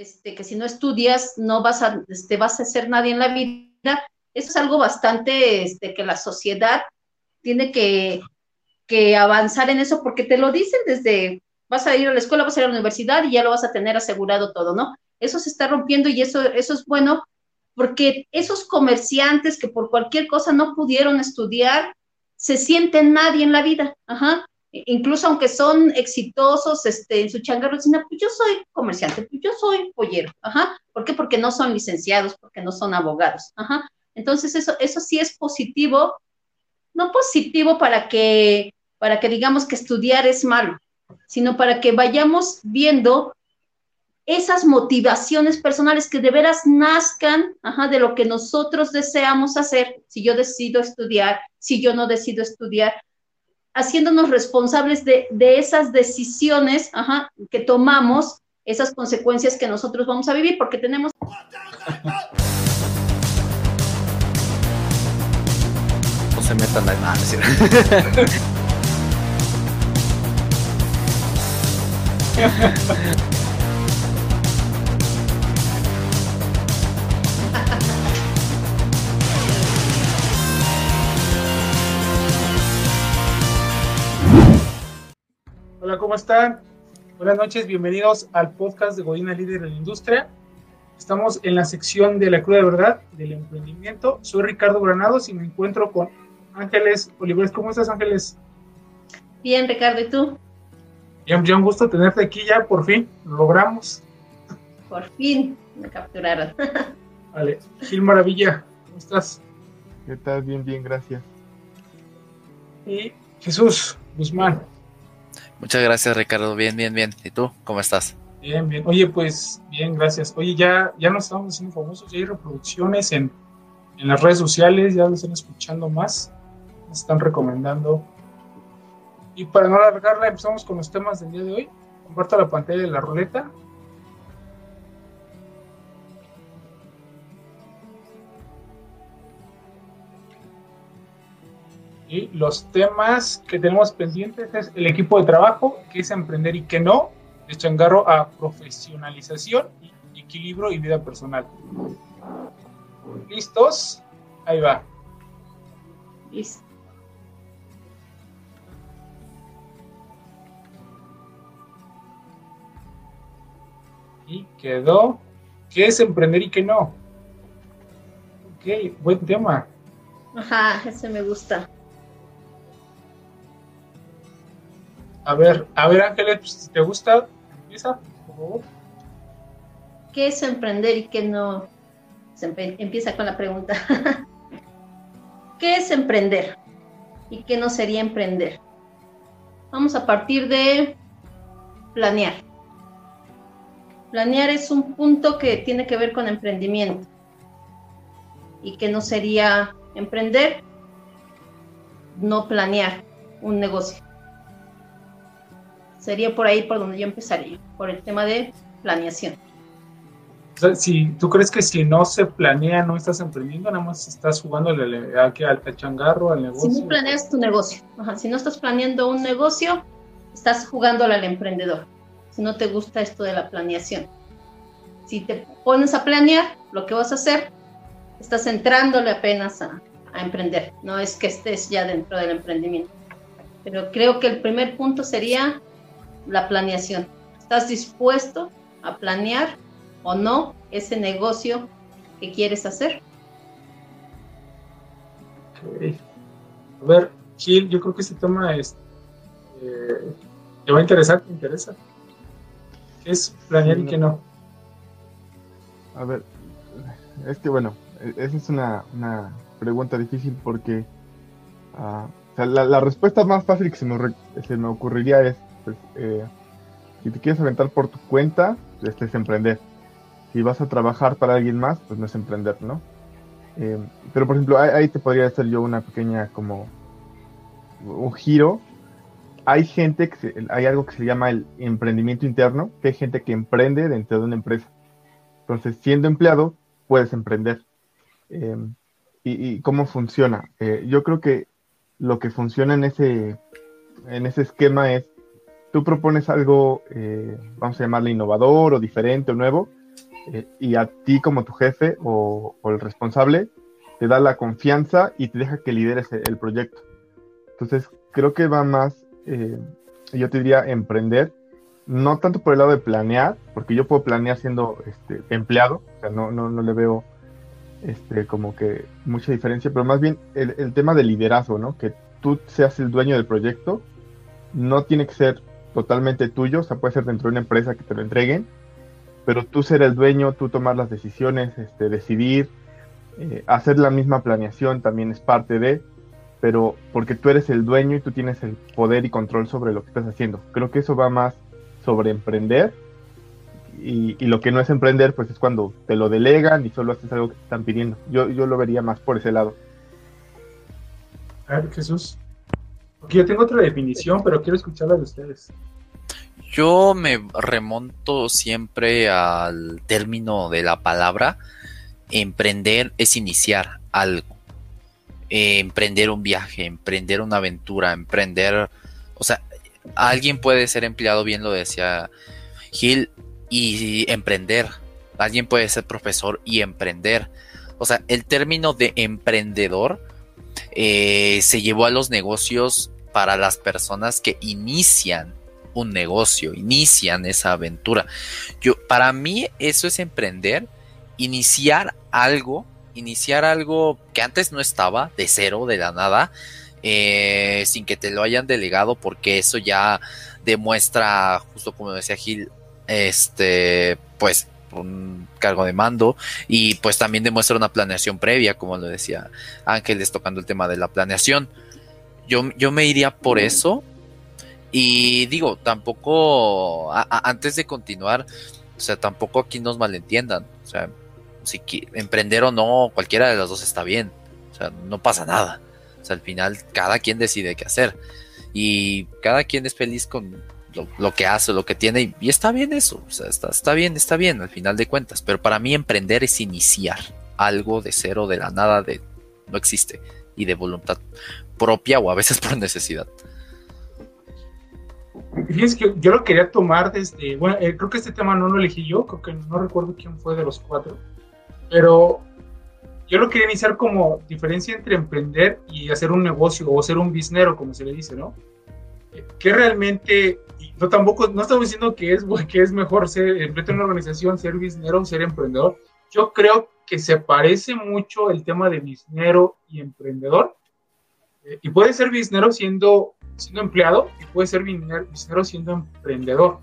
este, que si no estudias no vas a, este, vas a ser nadie en la vida. Eso es algo bastante este, que la sociedad tiene que, que avanzar en eso porque te lo dicen desde, vas a ir a la escuela, vas a ir a la universidad y ya lo vas a tener asegurado todo, ¿no? Eso se está rompiendo y eso, eso es bueno porque esos comerciantes que por cualquier cosa no pudieron estudiar, se sienten nadie en la vida, ajá. Incluso aunque son exitosos este, en su changarro, dicen, ah, pues yo soy comerciante, pues yo soy pollero, ajá. ¿Por qué? Porque no son licenciados, porque no son abogados, ajá. Entonces eso, eso sí es positivo, no positivo para que, para que digamos que estudiar es malo, sino para que vayamos viendo esas motivaciones personales que de veras nazcan de lo que nosotros deseamos hacer, si yo decido estudiar, si yo no decido estudiar, haciéndonos responsables de, esas decisiones que tomamos, esas consecuencias que nosotros vamos a vivir, porque tenemos... No se metan a... Ah, Hola, ¿cómo están? Buenas noches, bienvenidos al podcast de Godina Líder en la Industria. Estamos en la sección de la cruda verdad del emprendimiento. Soy Ricardo Granados y me encuentro con Ángeles Olivares. ¿Cómo estás, Ángeles? Bien, Ricardo, ¿y tú? Bien, bien, un gusto tenerte aquí ya, por fin, lo logramos. Por fin me capturaron. vale, Gil Maravilla, ¿cómo estás? ¿Qué tal? Bien, bien, gracias. Y Jesús Guzmán. Muchas gracias, Ricardo. Bien, bien, bien. ¿Y tú? ¿Cómo estás? Bien, bien. Oye, pues bien, gracias. Oye, ya, ya nos estamos haciendo famosos, ya hay reproducciones en, en las redes sociales, ya lo están escuchando más, nos están recomendando. Y para no alargarla, empezamos con los temas del día de hoy. Comparto la pantalla de la ruleta. Y los temas que tenemos pendientes es el equipo de trabajo, que es emprender y que no, de changarro a profesionalización, equilibrio y vida personal. ¿Listos? Ahí va. Listo. Y quedó. ¿Qué es emprender y qué no? Ok, buen tema. Ajá, ese me gusta. A ver, a ver, Ángeles, pues, si te gusta, empieza, por favor. ¿Qué es emprender y qué no? empieza con la pregunta. ¿Qué es emprender? ¿Y qué no sería emprender? Vamos a partir de planear. Planear es un punto que tiene que ver con emprendimiento. ¿Y qué no sería emprender? No planear un negocio. Sería por ahí por donde yo empezaría, por el tema de planeación. O sea, si tú crees que si no se planea, no estás emprendiendo, nada más estás jugando al, al changarro, al negocio. Si no planeas tu negocio, si no estás planeando un negocio, estás jugando al emprendedor. Si no te gusta esto de la planeación. Si te pones a planear lo que vas a hacer, estás entrándole apenas a, a emprender. No es que estés ya dentro del emprendimiento. Pero creo que el primer punto sería la planeación. ¿Estás dispuesto a planear o no ese negocio que quieres hacer? A ver, Gil, yo creo que este tema es, eh, te va a interesar, te interesa. ¿Qué es planear y qué no? A ver, es que bueno, esa es una, pregunta difícil porque ah, la, respuesta más fácil que se me, se me ocurriría es pues, eh, si te quieres aventar por tu cuenta, este es emprender. Si vas a trabajar para alguien más, pues no es emprender, ¿no? Eh, pero por ejemplo, ahí, te podría hacer yo una pequeña como un giro. Hay gente que hay algo que se llama el emprendimiento interno, que hay gente que emprende dentro de una empresa. Entonces, siendo empleado, puedes emprender. Eh, y, cómo funciona? yo creo que lo que funciona en ese, en ese esquema es tú propones algo, eh, vamos a llamarle innovador o diferente o nuevo, eh, y a ti como tu jefe o, el responsable te da la confianza y te deja que lideres el, proyecto. Entonces, creo que va más, eh, yo te diría, emprender, no tanto por el lado de planear, porque yo puedo planear siendo este, empleado, o sea, no, no, no le veo este, como que mucha diferencia, pero más bien el, el, tema de liderazgo, ¿no? Que tú seas el dueño del proyecto, no tiene que ser totalmente tuyo, o sea, puede ser dentro de una empresa que te lo entreguen, pero tú ser el dueño, tú tomar las decisiones, este, decidir, eh, hacer la misma planeación también es parte de, pero porque tú eres el dueño y tú tienes el poder y control sobre lo que estás haciendo. Creo que eso va más sobre emprender y, lo que no es emprender, pues es cuando te lo delegan y solo haces algo que te están pidiendo. Yo, yo lo vería más por ese lado. A ver, Jesús. Yo tengo otra definición, pero quiero escucharla de ustedes. Yo me remonto siempre al término de la palabra. Emprender es iniciar algo. Eh, emprender un viaje, emprender una aventura, emprender... O sea, alguien puede ser empleado, bien lo decía Gil, y emprender. Alguien puede ser profesor y emprender. O sea, el término de emprendedor eh, se llevó a los negocios para las personas que inician un negocio, inician esa aventura. Yo, para mí eso es emprender, iniciar algo, iniciar algo que antes no estaba, de cero, de la nada, eh, sin que te lo hayan delegado, porque eso ya demuestra, justo como decía Gil, este, pues un cargo de mando y pues también demuestra una planeación previa, como lo decía Ángeles tocando el tema de la planeación. Yo, yo me iría por eso y digo, tampoco, antes de continuar, o sea, tampoco aquí nos malentiendan, o sea, si emprender o no, cualquiera de las dos está bien, o sea, no pasa nada, o sea, al final cada quien decide qué hacer y cada quien es feliz con lo, que hace, lo que tiene, y, está bien eso, está, está bien, está bien al final de cuentas, pero para mí emprender es iniciar algo de cero, de la nada, de no existe, y de voluntad propia o a veces por necesidad. Fíjense que yo lo quería tomar desde, bueno, eh, creo que este tema no lo elegí yo, creo que no recuerdo quién fue de los cuatro, pero yo lo quería iniciar como diferencia entre emprender y hacer un negocio o ser un biznero, como se le dice, ¿no? que realmente, no tampoco, no estamos diciendo que es, que es mejor ser, emprender una organización, ser biznero, ser emprendedor. Yo creo que se parece mucho el tema de biznero y emprendedor. Eh, y puede ser biznero siendo, siendo empleado y puede ser biznero siendo emprendedor.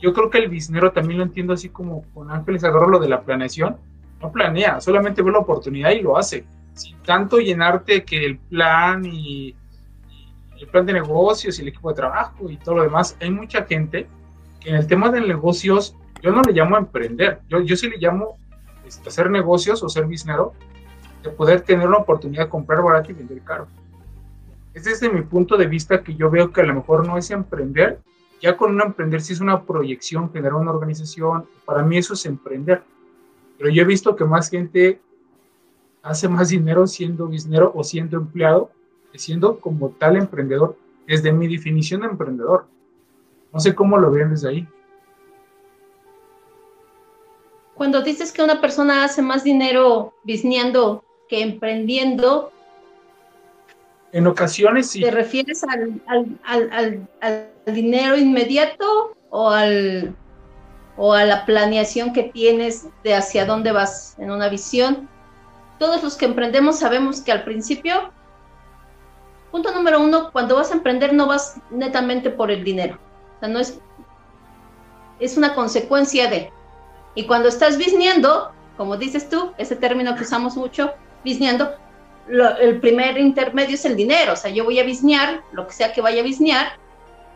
Yo creo que el biznero también lo entiendo así como con Ángeles agarró lo de la planeación. No planea, solamente ve la oportunidad y lo hace. Sin tanto llenarte que el plan y el plan de negocios y el equipo de trabajo y todo lo demás, hay mucha gente que en el tema de negocios, yo no le llamo a emprender, yo, yo sí le llamo este, hacer negocios o ser biznero, de poder tener la oportunidad de comprar barato y vender caro. Es desde mi punto de vista que yo veo que a lo mejor no es emprender, ya con un emprender sí es una proyección, generar una organización, para mí eso es emprender. Pero yo he visto que más gente hace más dinero siendo biznero o siendo empleado siendo como tal emprendedor, desde mi definición de emprendedor. No sé cómo lo ven desde ahí. Cuando dices que una persona hace más dinero bizneando que emprendiendo, en ocasiones sí. ¿Te refieres al, al, al, dinero inmediato o, al, o a la planeación que tienes de hacia dónde vas en una visión? Todos los que emprendemos sabemos que al principio punto número uno, cuando vas a emprender no vas netamente por el dinero. O sea, no es, es una consecuencia de. Y cuando estás bisneando, como dices tú, ese término que usamos mucho, bisneando, el primer intermedio es el dinero. O sea, yo voy a bisnear, lo que sea que vaya a bisnear,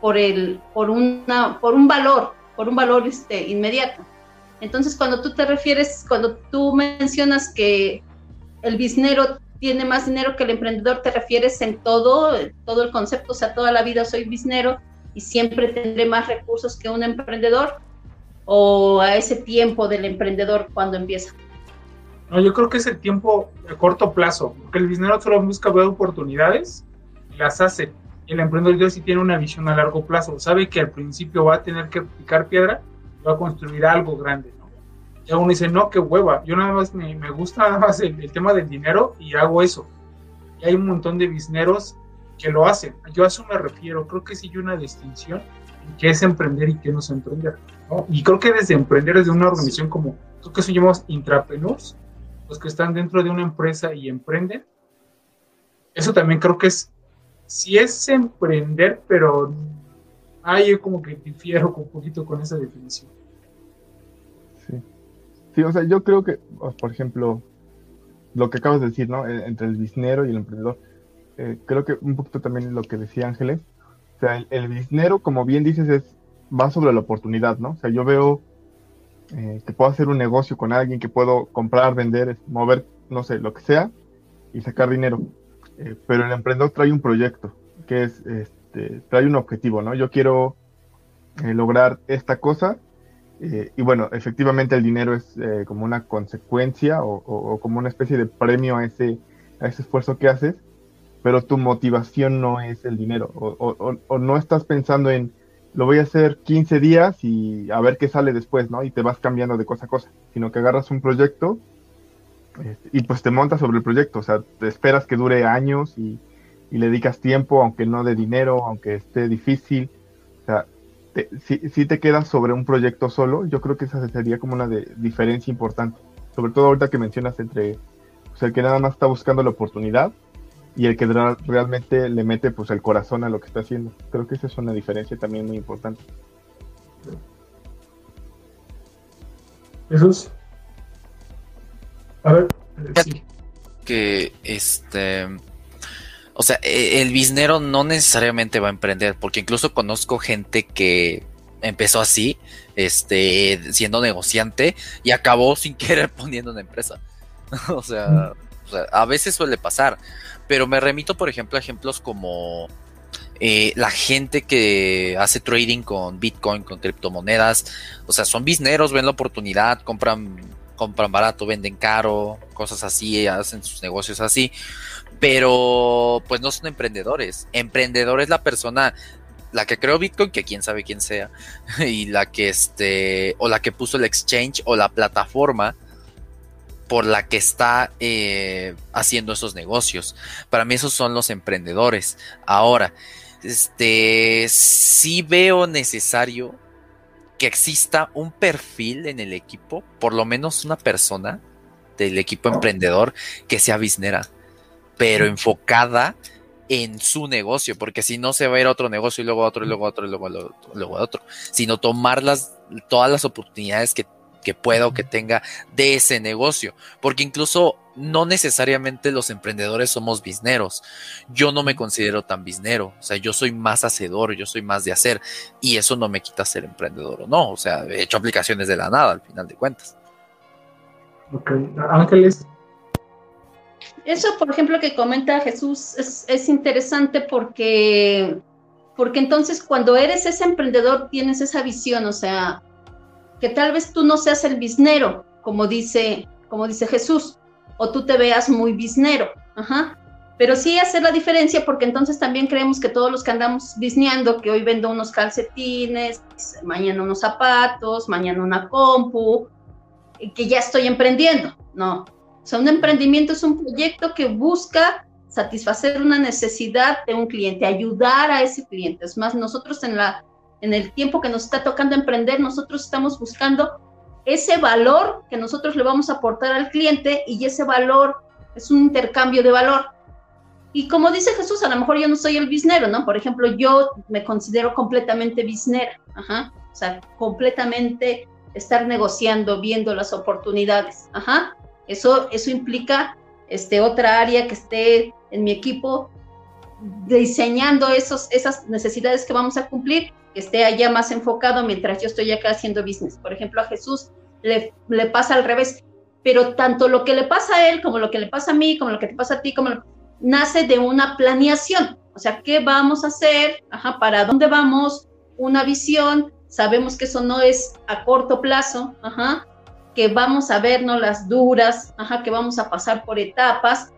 por, el, por, una, por un valor, por un valor este, inmediato. Entonces, cuando tú te refieres, cuando tú mencionas que el bisnero tiene más dinero que el emprendedor, te refieres en todo, todo el concepto, o sea, toda la vida soy biznero y siempre tendré más recursos que un emprendedor o a ese tiempo del emprendedor cuando empieza. No, yo creo que es el tiempo a corto plazo, porque el biznero solo busca ver oportunidades y las hace. El emprendedor sí tiene una visión a largo plazo, sabe que al principio va a tener que picar piedra, va a construir algo grande, ¿no? Y uno dice, no, qué hueva, yo nada más me, gusta nada más el, tema del dinero y hago eso. Y hay un montón de bisneros que lo hacen. Yo a eso me refiero, creo que sí hay una distinción qué es emprender y qué no es emprender. Y creo que desde emprender desde una organización como, creo que eso llamamos intrapreneurs, los que están dentro de una empresa y emprenden, eso también creo que es, sí es emprender, pero yo como que difiero un poquito con esa definición. Sí. O sea, yo creo que, por ejemplo, lo que acabas de decir, ¿no? E, entre el biznero y el emprendedor, eh, creo que un poquito también lo que decía Ángeles, o sea, el, el biznero, como bien dices, es va sobre la oportunidad, ¿no? O sea, yo veo eh, que puedo hacer un negocio con alguien, que puedo comprar, vender, mover, no sé, lo que sea, y sacar dinero. Eh, pero el emprendedor trae un proyecto, que es, este, trae un objetivo, ¿no? Yo quiero eh, lograr esta cosa, y bueno, efectivamente el dinero es como una consecuencia o, como una especie de premio a ese, a ese esfuerzo que haces, pero tu motivación no es el dinero, o no estás pensando en lo voy a hacer 15 días y a ver qué sale después, ¿no? Y te vas cambiando de cosa a cosa, sino que agarras un proyecto este, y pues te montas sobre el proyecto, o sea, te esperas que dure años y, le dedicas tiempo, aunque no de dinero, aunque esté difícil, sea, si, te quedas sobre un proyecto solo, yo creo que esa sería como una de, diferencia importante, sobre todo ahorita que mencionas entre pues, el que nada más está buscando la oportunidad y el que realmente le mete pues el corazón a lo que está haciendo. Creo que esa es una diferencia también muy importante. Jesús. A ver. Que este. O sea, e, el biznero no necesariamente va a emprender, porque incluso conozco gente que empezó así, este, siendo negociante y acabó sin querer poniendo una empresa. o sea, a veces suele pasar. Pero me remito, por ejemplo, a ejemplos como eh, la gente que hace trading con Bitcoin, con criptomonedas. O sea, son bizneros, ven la oportunidad, compran, compran barato, venden caro, cosas así, hacen sus negocios así. Pero pues no son emprendedores. Emprendedor es la persona la que creó Bitcoin, que quién sabe quién sea, y la que este, o la que puso el exchange o la plataforma por la que está eh, haciendo esos negocios. Para mí esos son los emprendedores. Ahora, este, sí veo necesario que exista un perfil en el equipo, por lo menos una persona del equipo emprendedor que sea biznera, pero enfocada en su negocio, porque si no se va a ir a otro negocio y luego a otro y luego a otro y luego a otro, luego a otro, sino tomar las, todas las oportunidades que que pueda o que tenga de ese negocio. Porque incluso no necesariamente los emprendedores somos bizneros. Yo no me considero tan biznero. O sea, yo soy más hacedor, yo soy más de hacer. Y eso no me quita ser emprendedor o no. O sea, he hecho aplicaciones de la nada al final de cuentas. Ok, Ángeles. Eso, por ejemplo, que comenta Jesús es, es interesante porque, porque entonces cuando eres ese emprendedor tienes esa visión, o sea, que tal vez tú no seas el biznero, como dice, como dice Jesús, o tú te veas muy biznero, ajá. Pero sí hacer la diferencia porque entonces también creemos que todos los que andamos bisneando, que hoy vendo unos calcetines, mañana unos zapatos, mañana una compu, que ya estoy emprendiendo. No. O sea, un emprendimiento es un proyecto que busca satisfacer una necesidad de un cliente, ayudar a ese cliente. Es más, nosotros en la en el tiempo que nos está tocando emprender, nosotros estamos buscando ese valor que nosotros le vamos a aportar al cliente y ese valor es un intercambio de valor. Y como dice Jesús, a lo mejor yo no soy el biznero, ¿no? Por ejemplo, yo me considero completamente biznera, ajá, o sea, completamente estar negociando, viendo las oportunidades, ajá. Eso, eso implica este, otra área que esté en mi equipo diseñando esos, esas necesidades que vamos a cumplir que esté allá más enfocado mientras yo estoy acá haciendo business. Por ejemplo, a Jesús le, le pasa al revés, pero tanto lo que le pasa a él como lo que le pasa a mí, como lo que te pasa a ti, como nace de una planeación. O sea, ¿qué vamos a hacer? Ajá, ¿para dónde vamos? Una visión. Sabemos que eso no es a corto plazo, ajá, que vamos a vernos las duras, ajá, que vamos a pasar por etapas.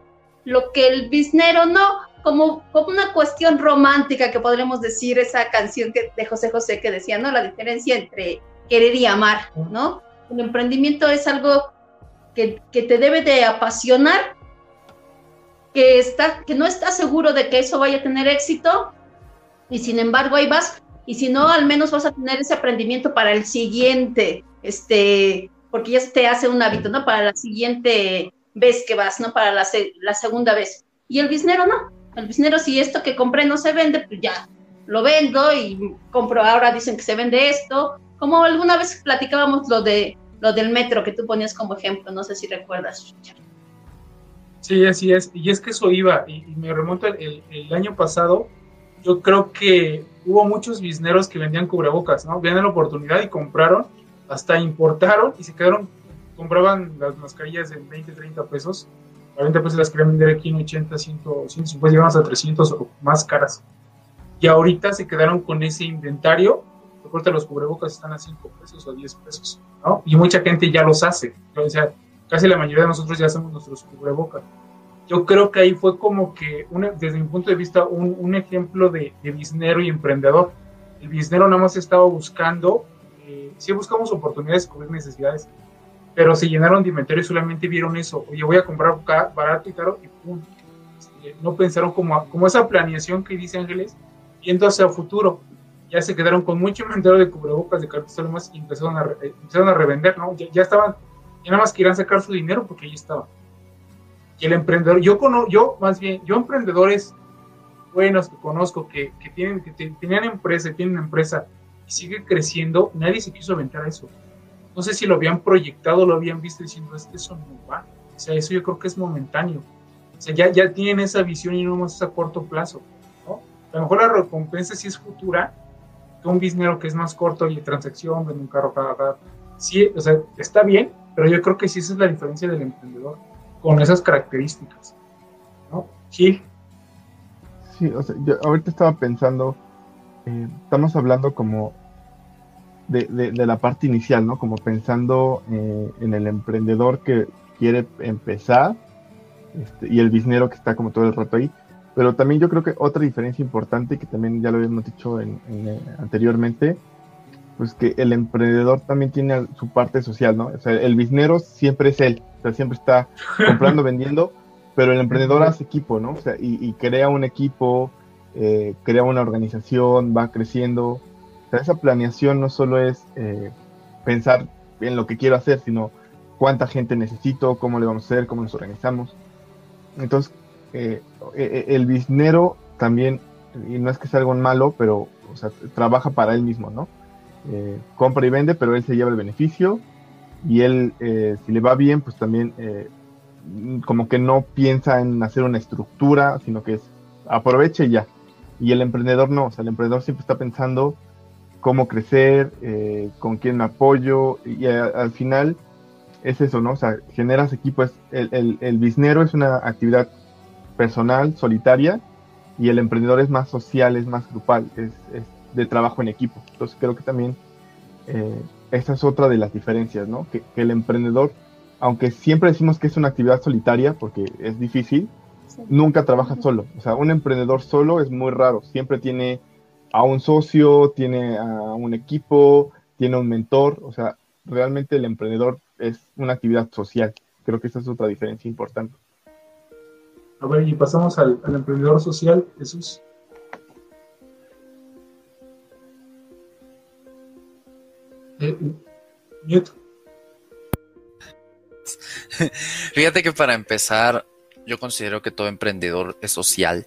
Lo que el biznero no, como, una cuestión romántica que podremos decir esa canción que, de José José que decía, ¿no? La diferencia entre querer y amar, ¿no? El emprendimiento es algo que, que te debe de apasionar, que, está, que no estás seguro de que eso vaya a tener éxito, y sin embargo ahí vas, y si no, al menos vas a tener ese aprendimiento para el siguiente, este, porque ya te hace un hábito, ¿no? Para la siguiente vez que vas, ¿no? Para la, la segunda vez. Y el biznero no. El biznero, si esto que compré no se vende, pues ya lo vendo y compro, ahora dicen que se vende esto. Como alguna vez platicábamos lo de lo del metro que tú ponías como ejemplo, no sé si recuerdas. Sí, así es. Y es que eso iba, y, me remonto el, año pasado, yo creo que hubo muchos bizneros que vendían cubrebocas, ¿no? Vieron la oportunidad y compraron, hasta importaron y se quedaron, compraban las mascarillas en 20, 30 pesos 40 pesos las querían vender aquí en 80, 100, 150, llegamos a 300 o más caras. Y ahorita se quedaron con ese inventario. Recuerda, los cubrebocas están a 5 pesos o 10 pesos, ¿no? Y mucha gente ya los hace. O sea, casi la mayoría de nosotros ya hacemos nuestros cubrebocas. Yo creo que ahí fue como que, desde mi punto de vista, un, un ejemplo de, de biznero y emprendedor. El biznero nada más estaba buscando, eh, sí buscamos oportunidades, cubrir necesidades, pero se llenaron de inventario y solamente vieron eso. Oye, voy a comprar barato y caro y pum. Este, no pensaron como, como esa planeación que dice Ángeles, yendo hacia futuro. Ya se quedaron con mucho inventario de cubrebocas, de cartas y empezaron a, eh, empezaron a revender, ¿no? Ya, estaban, ya nada más querían sacar su dinero porque ahí estaban. Y el emprendedor, yo conozco, yo más bien, yo emprendedores buenos que conozco, que, que tienen, que tenían empresa, tienen empresa y sigue creciendo, nadie se quiso aventar a eso no sé si lo habían proyectado, lo habían visto diciendo, es que eso no va. O sea, eso yo creo que es momentáneo. O sea, ya, ya tienen esa visión y no más es a corto plazo. ¿no? A lo mejor la recompensa sí es futura, que un biznero que es más corto y de transacción, vende un carro cada. Sí, o sea, está bien, pero yo creo que sí esa es la diferencia del emprendedor, con esas características. ¿no? Sí. Sí, o sea, yo ahorita estaba pensando, eh, estamos hablando como de, de, la parte inicial, ¿no? Como pensando eh, en el emprendedor que quiere empezar este, y el biznero que está como todo el rato ahí. Pero también yo creo que otra diferencia importante, que también ya lo habíamos dicho en, eh, anteriormente, pues que el emprendedor también tiene su parte social, ¿no? O sea, el biznero siempre es él, o sea, siempre está comprando, vendiendo, pero el emprendedor hace equipo, ¿no? O sea, y, crea un equipo, eh, crea una organización, va creciendo, esa planeación no solo es eh, pensar en lo que quiero hacer, sino cuánta gente necesito, cómo le vamos a hacer, cómo nos organizamos. Entonces, eh, eh, el biznero también, y no es que sea algo malo, pero trabaja para él mismo, ¿no? compra y vende, pero él se lleva el beneficio y él, si le va bien, pues también como que no piensa en hacer una estructura, sino que es aproveche ya. Y el emprendedor no, o sea, el emprendedor siempre está pensando cómo crecer, eh, con quién me apoyo, y al final es eso, ¿no? O sea, generas equipos, el, el, el biznero es una actividad personal, solitaria, y el emprendedor es más social, es más grupal, es, es de trabajo en equipo. Entonces creo que también eh, esa es otra de las diferencias, ¿no? Que, que, el emprendedor, aunque siempre decimos que es una actividad solitaria, porque es difícil, nunca trabaja solo. O sea, un emprendedor solo es muy raro, siempre tiene a un socio, tiene a un equipo, tiene un mentor, o sea, realmente el emprendedor es una actividad social. Creo que esa es otra diferencia importante. A ver, y pasamos al, emprendedor social, Jesús. Eh, Fíjate que para empezar, yo considero que todo emprendedor es social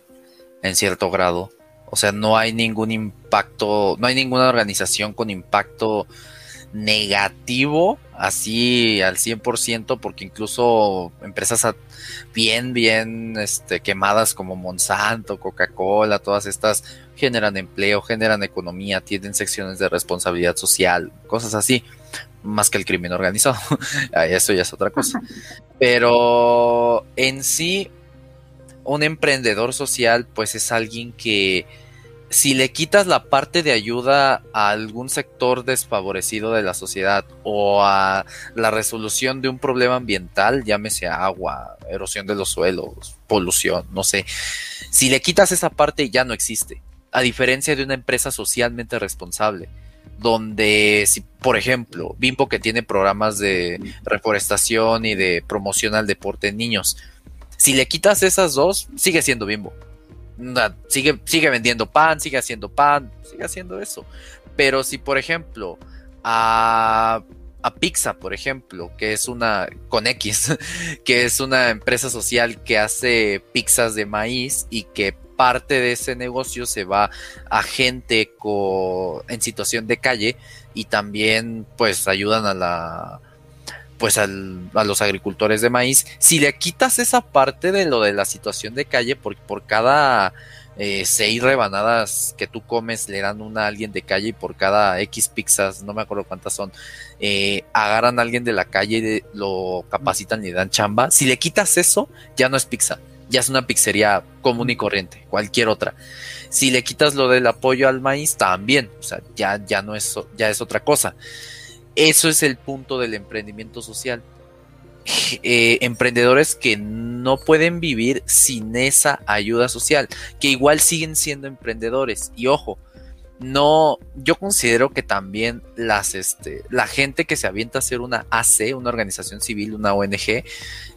en cierto grado. O sea, no hay ningún impacto, no hay ninguna organización con impacto negativo así al 100% porque incluso empresas bien bien este, quemadas como Monsanto, Coca-Cola, todas estas generan empleo, generan economía, tienen secciones de responsabilidad social, cosas así, más que el crimen organizado. Eso ya es otra cosa. Pero en sí un emprendedor social pues es alguien que si le quitas la parte de ayuda a algún sector desfavorecido de la sociedad o a la resolución de un problema ambiental, llámese agua, erosión de los suelos, polución, no sé, si le quitas esa parte ya no existe, a diferencia de una empresa socialmente responsable. donde si, por ejemplo, Bimbo que tiene programas de reforestación y de promoción al deporte en niños, si le quitas esas dos, sigue siendo Bimbo. Sigue, sigue vendiendo pan, sigue haciendo pan, sigue haciendo eso. Pero si, por ejemplo, a, a Pizza, por ejemplo, que es una, con X, que es una empresa social que hace pizzas de maíz y que parte de ese negocio se va a gente en situación de calle y también pues ayudan a la pues a los agricultores de maíz. Si le quitas esa parte de lo de la situación de calle, porque por cada eh, seis rebanadas que tú comes le dan una a alguien de calle y por cada X pizzas, no me acuerdo cuántas son, eh, agarran a alguien de la calle y lo capacitan y le dan chamba. Si le quitas eso, ya no es pizza ya es una pizzería común y corriente, cualquier otra. Si le quitas lo del apoyo al maíz, también, o sea, ya, ya no es, ya es otra cosa. Eso es el punto del emprendimiento social. Eh, emprendedores que no pueden vivir sin esa ayuda social, que igual siguen siendo emprendedores. Y ojo, no, yo considero que también las, este, la gente que se avienta a hacer una AC, una organización civil, una ONG,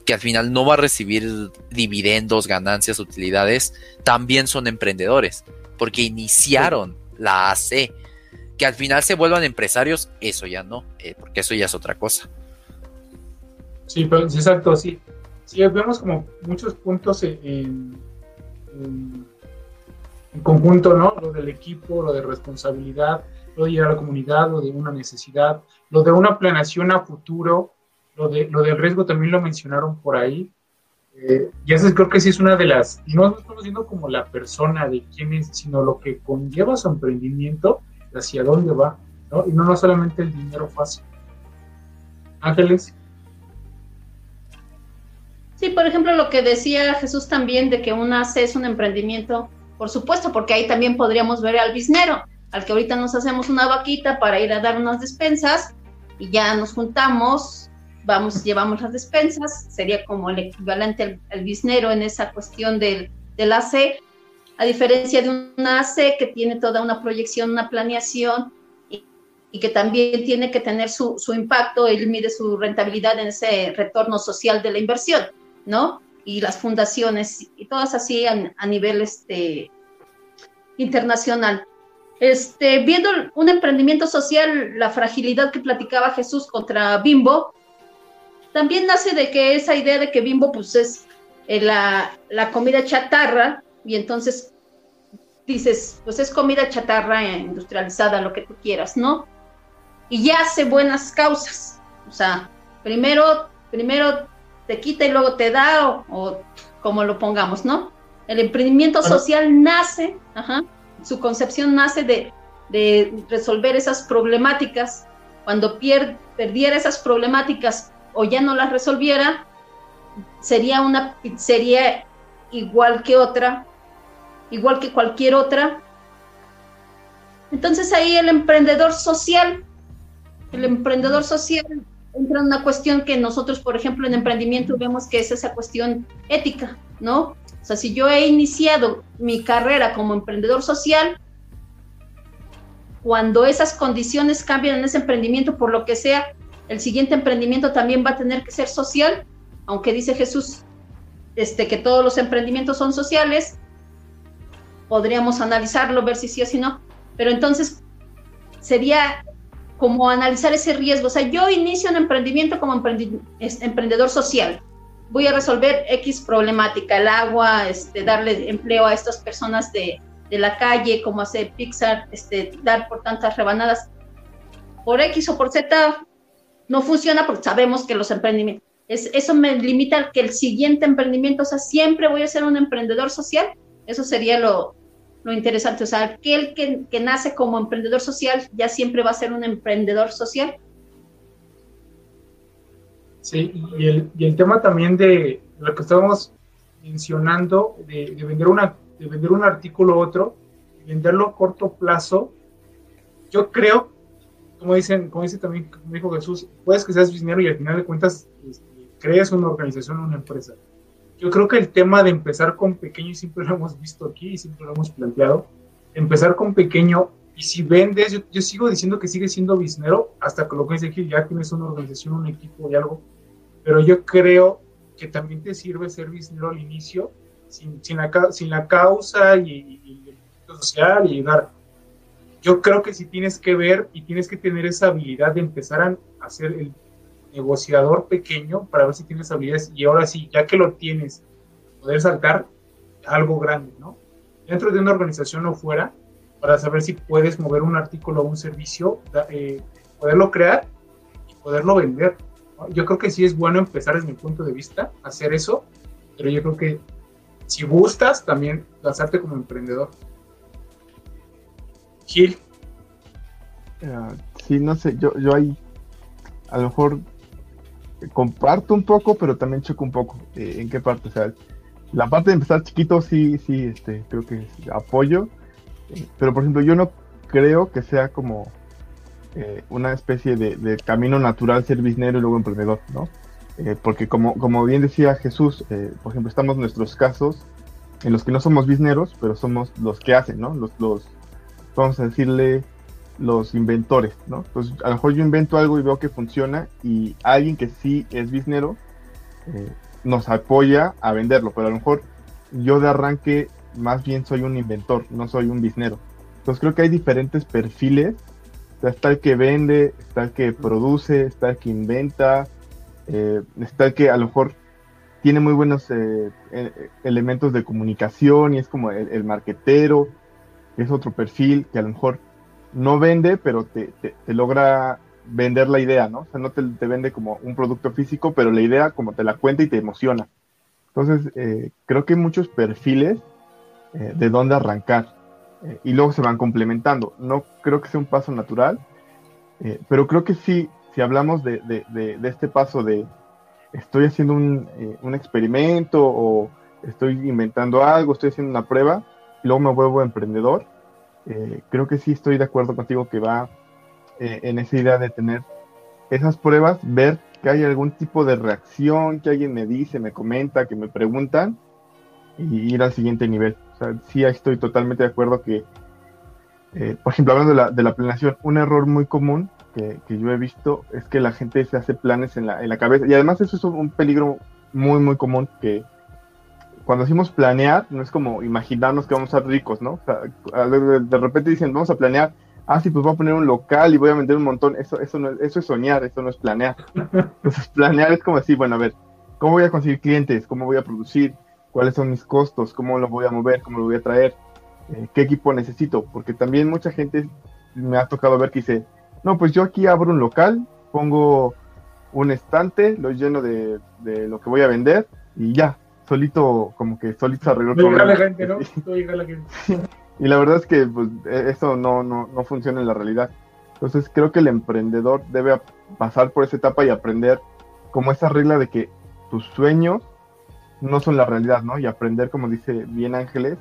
que al final no va a recibir dividendos, ganancias, utilidades, también son emprendedores, porque iniciaron la AC. Que al final se vuelvan empresarios, eso ya no, eh, porque eso ya es otra cosa. Sí, pero, exacto, sí. Sí, vemos como muchos puntos en en conjunto, ¿no? Lo del equipo, lo de responsabilidad, lo de ir a la comunidad, lo de una necesidad, lo de una planeación a futuro, lo, de, lo del riesgo también lo mencionaron por ahí. Eh, y eso creo que sí es una de las, no estamos viendo como la persona de quién es, sino lo que conlleva su emprendimiento, hacia dónde va. Y no, no solamente el dinero fácil. Ángeles. Sí, por ejemplo, lo que decía Jesús también de que una AC es un emprendimiento por supuesto, porque ahí también podríamos ver al biznero, al que ahorita nos hacemos una vaquita para ir a dar unas despensas y ya nos juntamos, vamos, llevamos las despensas, sería como el equivalente al, biznero en esa cuestión del, del AC, a diferencia de un AC que tiene toda una proyección, una planeación y, y que también tiene que tener su, su, impacto, él mide su rentabilidad en ese retorno social de la inversión, ¿no? y las fundaciones y todas así a, nivel este, internacional. Este, viendo un emprendimiento social, la fragilidad que platicaba Jesús contra Bimbo, también nace de que esa idea de que Bimbo pues es eh, la, la, comida chatarra y entonces dices, pues es comida chatarra industrializada, lo que tú quieras, ¿no? Y ya hace buenas causas. O sea, primero, primero te quita y luego te da, o, como lo pongamos, ¿no? El emprendimiento social nace, su concepción nace de, resolver esas problemáticas. Cuando perdiera esas problemáticas o ya no las resolviera, sería una pizzería igual que otra, igual que cualquier otra. Entonces ahí el emprendedor social, el emprendedor social entra una cuestión que nosotros, por ejemplo, en emprendimiento vemos que es esa cuestión ética, ¿no? O sea, si yo he iniciado mi carrera como emprendedor social, cuando esas condiciones cambian en ese emprendimiento, por lo que sea, el siguiente emprendimiento también va a tener que ser social, aunque dice Jesús este, que todos los emprendimientos son sociales, podríamos analizarlo, ver si sí o si no, pero entonces sería como analizar ese riesgo. O sea, yo inicio un emprendimiento como emprendedor social. Voy a resolver X problemática, el agua, este, darle empleo a estas personas de, de la calle, como hace Pixar, este, dar por tantas rebanadas. Por X o por Z no funciona porque sabemos que los emprendimientos, es, eso me limita a que el siguiente emprendimiento, o sea, siempre voy a ser un emprendedor social. Eso sería lo, lo interesante. O sea, aquel que, que, nace como emprendedor social ya siempre va a ser un emprendedor social. Sí, y el, y el tema también de lo que estábamos mencionando, de, de, vender, una, de vender un artículo u otro, venderlo a corto plazo, yo creo, como dicen, como dice también, como dijo Jesús, puedes que seas dinero y al final de cuentas este, creas una organización una empresa yo creo que el tema de empezar con pequeño, y siempre lo hemos visto aquí y siempre lo hemos planteado, empezar con pequeño Y si vendes, yo, sigo diciendo que sigue siendo biznero hasta que lo que dice Gil, ya tienes una organización, un equipo y algo. Pero yo creo que también te sirve ser biznero al inicio, sin, sin, la, sin la causa y, el social y ayudar. Yo creo que si tienes que ver y tienes que tener esa habilidad de empezar a hacer el negociador pequeño para ver si tienes habilidades y ahora sí, ya que lo tienes, poder saltar algo grande, ¿no? Dentro de una organización o fuera, para saber si puedes mover un artículo o un servicio, eh, poderlo crear y poderlo vender. Yo creo que sí es bueno empezar desde mi punto de vista, hacer eso, pero yo creo que si gustas, también lanzarte como emprendedor. Gil. Uh, sí, no sé, yo, yo ahí a lo mejor comparto un poco, pero también choco un poco. Eh, ¿En qué parte? O sea, la parte de empezar chiquito sí, sí, este, creo que apoyo. Eh, pero por ejemplo, yo no creo que sea como eh, una especie de, camino natural ser biznero y luego emprendedor, ¿no? porque como, como bien decía Jesús, por ejemplo, estamos nuestros casos en los que no somos bizneros, pero somos los que hacen, ¿no? Los vamos a decirle, los inventores, ¿no? Entonces, a lo mejor yo invento algo y veo que funciona y alguien que sí es biznero eh, nos apoya a venderlo, pero a lo mejor yo de arranque más bien soy un inventor, no soy un biznero. Entonces creo que hay diferentes perfiles. está el que vende, está el que produce, está el que inventa, eh, está el que a lo mejor tiene muy buenos eh, elementos de comunicación y es como el, el marquetero, es otro perfil que a lo mejor no vende, pero te, logra vender la idea, ¿no? O sea, no te, vende como un producto físico, pero la idea como te la cuenta y te emociona. Entonces, eh, creo que hay muchos perfiles eh, de dónde arrancar eh, y luego se van complementando. No creo que sea un paso natural, pero creo que sí, si hablamos de, este paso de estoy haciendo un, un, experimento o estoy inventando algo, estoy haciendo una prueba, y luego me vuelvo emprendedor, eh, creo que sí estoy de acuerdo contigo que va eh, en esa idea de tener esas pruebas, ver que hay algún tipo de reacción, que alguien me dice, me comenta, que me preguntan y ir al siguiente nivel. O sea, sí estoy totalmente de acuerdo que, eh, por ejemplo, hablando de la, de la, planeación, un error muy común que, que, yo he visto es que la gente se hace planes en la, en la cabeza y además eso es un peligro muy, muy común que cuando decimos planear, no es como imaginarnos que vamos a ser ricos, ¿no? O sea, de, repente dicen, vamos a planear, ah, sí, pues voy a poner un local y voy a vender un montón. Eso, eso, no, eso es soñar, eso no es planear. Entonces, planear es como decir, bueno, a ver, ¿cómo voy a conseguir clientes? ¿Cómo voy a producir? ¿Cuáles son mis costos? ¿Cómo los voy a mover? ¿Cómo los voy a traer? Eh, ¿Qué equipo necesito? Porque también mucha gente me ha tocado ver que dice, no, pues yo aquí abro un local, pongo un estante, lo lleno de, de lo que voy a vender y ya, solito, como que solito se arregló todo. la gente, ¿no? la gente. y la verdad es que pues, e, eso no, no, no funciona en la realidad. Entonces creo que el emprendedor debe pasar por esa etapa y aprender como esa regla de que tus sueños no son la realidad, ¿no? Y aprender, como dice bien Ángeles,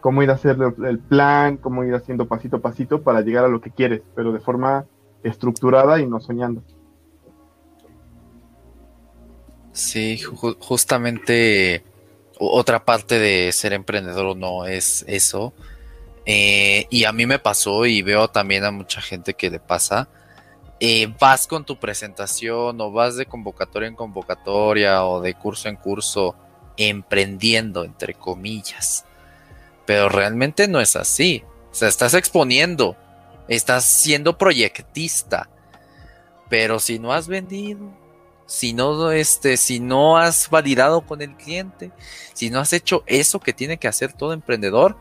cómo ir a hacer el plan, cómo ir haciendo pasito a pasito para llegar a lo que quieres, pero de forma estructurada y no soñando. Sí, justamente otra parte de ser emprendedor o no es eso. Eh, y a mí me pasó y veo también a mucha gente que le pasa. Eh, vas con tu presentación o vas de convocatoria en convocatoria o de curso en curso emprendiendo, entre comillas. Pero realmente no es así. O sea, estás exponiendo, estás siendo proyectista. Pero si no has vendido, si no, este, si no has validado con el cliente, si no has hecho eso que tiene que hacer todo emprendedor,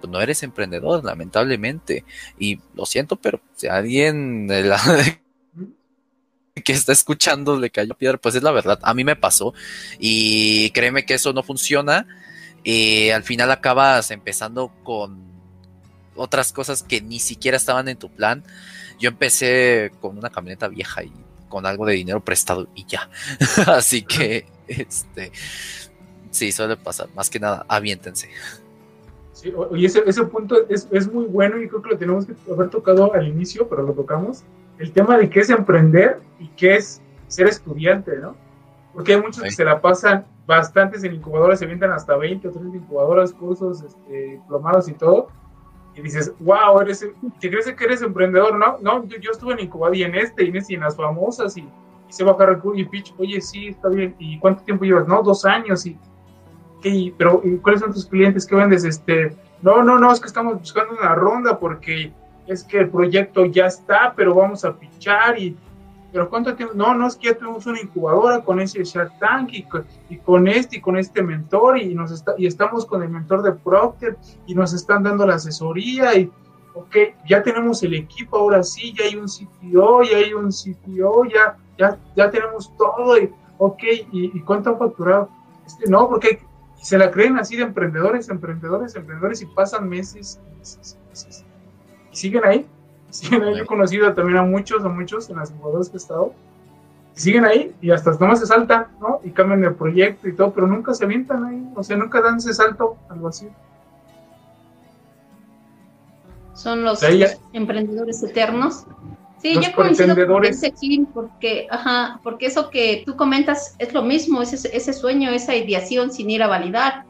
pues no eres emprendedor, lamentablemente. Y lo siento, pero si alguien que está escuchando le cayó piedra, pues es la verdad. A mí me pasó y créeme que eso no funciona. Y al final acabas empezando con otras cosas que ni siquiera estaban en tu plan. Yo empecé con una camioneta vieja y con algo de dinero prestado y ya. Así que, este, sí, suele pasar. Más que nada, aviéntense. Sí, y ese, ese punto es, es, muy bueno y creo que lo tenemos que haber tocado al inicio, pero lo tocamos. El tema de qué es emprender y qué es ser estudiante, ¿no? Porque hay muchos que se la pasan bastantes en incubadoras, se avientan hasta 20 o 30 incubadoras, cursos, este, diplomados y todo, y dices, wow, eres, que crees que eres emprendedor, ¿no? No, yo, estuve en incubado y en este, y en, este, y en las famosas, y, y se baja recursos, y pitch, oye, sí, está bien, ¿y cuánto tiempo llevas? No, dos años, y, ¿qué, pero ¿y ¿cuáles son tus clientes? ¿Qué vendes? Este, no, no, no, es que estamos buscando una ronda porque es que el proyecto ya está, pero vamos a pichar y pero ¿cuánto tiempo? No, no, es que ya tuvimos una incubadora con ese Shark Tank y con, este y con este mentor y, nos está, y estamos con el mentor de Procter y nos están dando la asesoría y, ok, ya tenemos el equipo, ahora sí, ya hay un CTO, ya hay un CTO, ya, ya, ya tenemos todo y, ok, ¿y, cuánto han facturado? Este, no, porque se la creen así de emprendedores, emprendedores, emprendedores y pasan meses, meses, meses y siguen ahí Sí, yo he conocido también a muchos, a muchos en las jugadoras que he estado. siguen ahí y hasta nomás se saltan, ¿no? Y cambian el proyecto y todo, pero nunca se avientan ahí, o sea, nunca dan ese salto, algo así. Son los emprendedores eternos. Sí, yo coincido con ese Kim, porque, ajá, porque eso que tú comentas es lo mismo, ese, ese sueño, esa ideación sin ir a validar.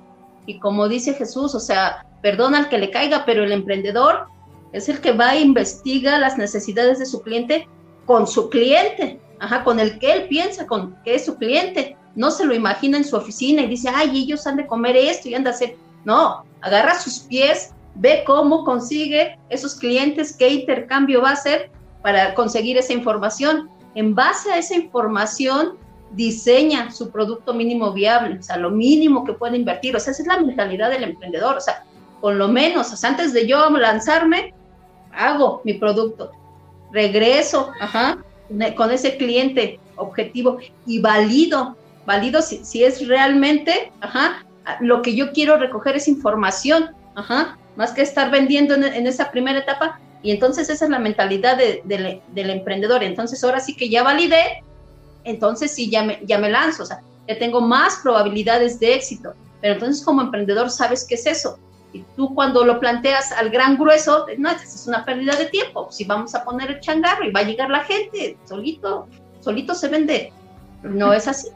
Y como dice Jesús, o sea, perdona al que le caiga, pero el emprendedor es el que va e investiga las necesidades de su cliente con su cliente, ajá, con el que él piensa, con que es su cliente. No se lo imagina en su oficina y dice, ay, ellos han de comer esto y han de hacer. No, agarra sus pies, ve cómo consigue esos clientes, qué intercambio va a hacer para conseguir esa información. En base a esa información, diseña su producto mínimo viable, o sea, lo mínimo que puede invertir. O sea, esa es la mentalidad del emprendedor. O sea, con lo menos, antes de yo lanzarme, hago mi producto, regreso, con ese cliente objetivo y valido, valido si, es realmente, lo que yo quiero recoger es información, más que estar vendiendo en, esa primera etapa. Y entonces esa es la mentalidad del emprendedor. Entonces ahora sí que ya validé, entonces sí ya me, ya me lanzo, o sea, ya tengo más probabilidades de éxito. Pero entonces como emprendedor sabes qué es eso, y tú cuando lo planteas al gran grueso, no, es una pérdida de tiempo. Si vamos a poner el changarro y va a llegar la gente, solito, solito se vende. No es así.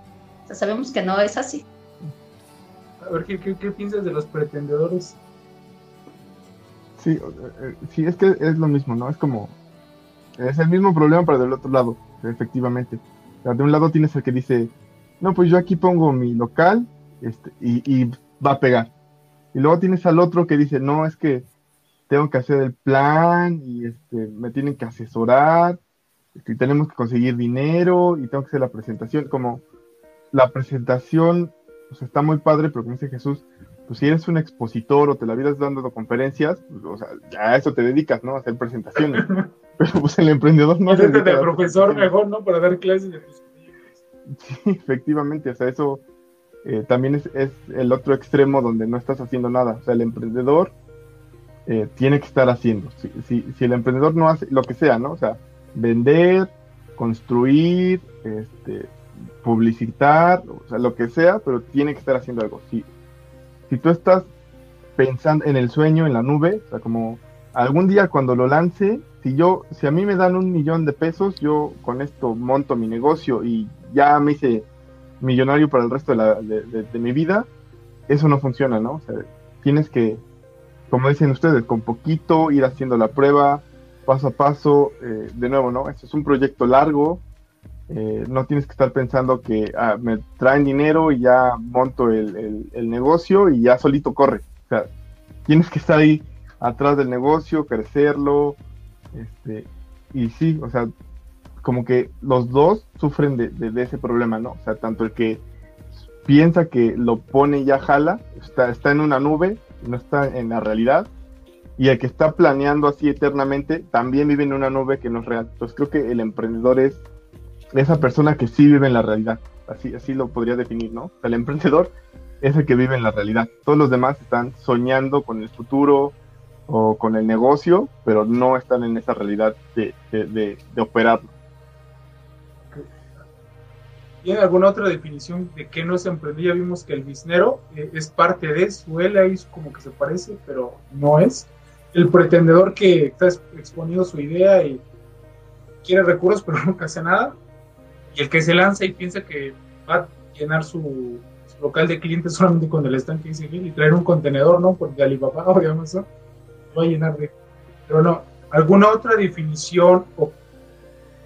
sabemos que no es así. A ver, ¿qué, piensas de los pretendedores? Sí, eh, eh, sí, es que es lo mismo, ¿no? Es como, es el mismo problema para del otro lado, efectivamente. de un lado tienes el que dice, no, pues yo aquí pongo mi local este, y va a pegar y luego tienes al otro que dice, no, es que tengo que hacer el plan y este, me tienen que asesorar, y tenemos que conseguir dinero y tengo que hacer la presentación. Como la presentación pues, está muy padre, pero como dice Jesús, pues si eres un expositor o te la vidas dando conferencias, pues, o sea, ya a eso te dedicas, ¿no? A hacer presentaciones. pero pues el emprendedor no se dedica de profesor mejor, ¿no? Para dar clases de Sí, efectivamente, o sea, eso eh, también es, el otro extremo donde no estás haciendo nada. O sea, el emprendedor eh, tiene que estar haciendo. Si, el emprendedor no hace lo que sea, ¿no? O sea, vender, construir, este, publicitar, o sea, lo que sea, pero tiene que estar haciendo algo. Si, si tú estás pensando en el sueño, en la nube, o sea, como algún día cuando lo lance, si yo, si a mí me dan un millón de pesos, yo con esto monto mi negocio y ya me hice millonario para el resto de, la, mi vida, eso no funciona, ¿no? O sea, tienes que, como dicen ustedes, con poquito ir haciendo la prueba, paso a paso, eh, de nuevo, ¿no? Esto es un proyecto largo, eh, no tienes que estar pensando que ah, me traen dinero y ya monto el, el, negocio y ya solito corre. O sea, tienes que estar ahí atrás del negocio, crecerlo, este, y sí, o sea, como que los dos sufren de, ese problema, ¿no? O sea, tanto el que piensa que lo pone y ya jala, está, está en una nube, no está en la realidad, y el que está planeando así eternamente también vive en una nube que no es real. Entonces creo que el emprendedor es esa persona que sí vive en la realidad, así, lo podría definir, ¿no? el emprendedor es el que vive en la realidad. Todos los demás están soñando con el futuro o con el negocio, pero no están en esa realidad de operarlo. ¿Tiene alguna otra definición de qué no es emprender? Ya vimos que el biznero eh, es parte de, suele ahí como que se parece, pero no es. El pretendedor que está exponiendo su idea y quiere recursos, pero nunca hace nada. Y el que se lanza y piensa que va a llenar su, local de clientes solamente con el stand que dice y traer un contenedor, ¿no? Por de Alibaba o Amazon. va a llenar de... Pero no, ¿alguna otra definición o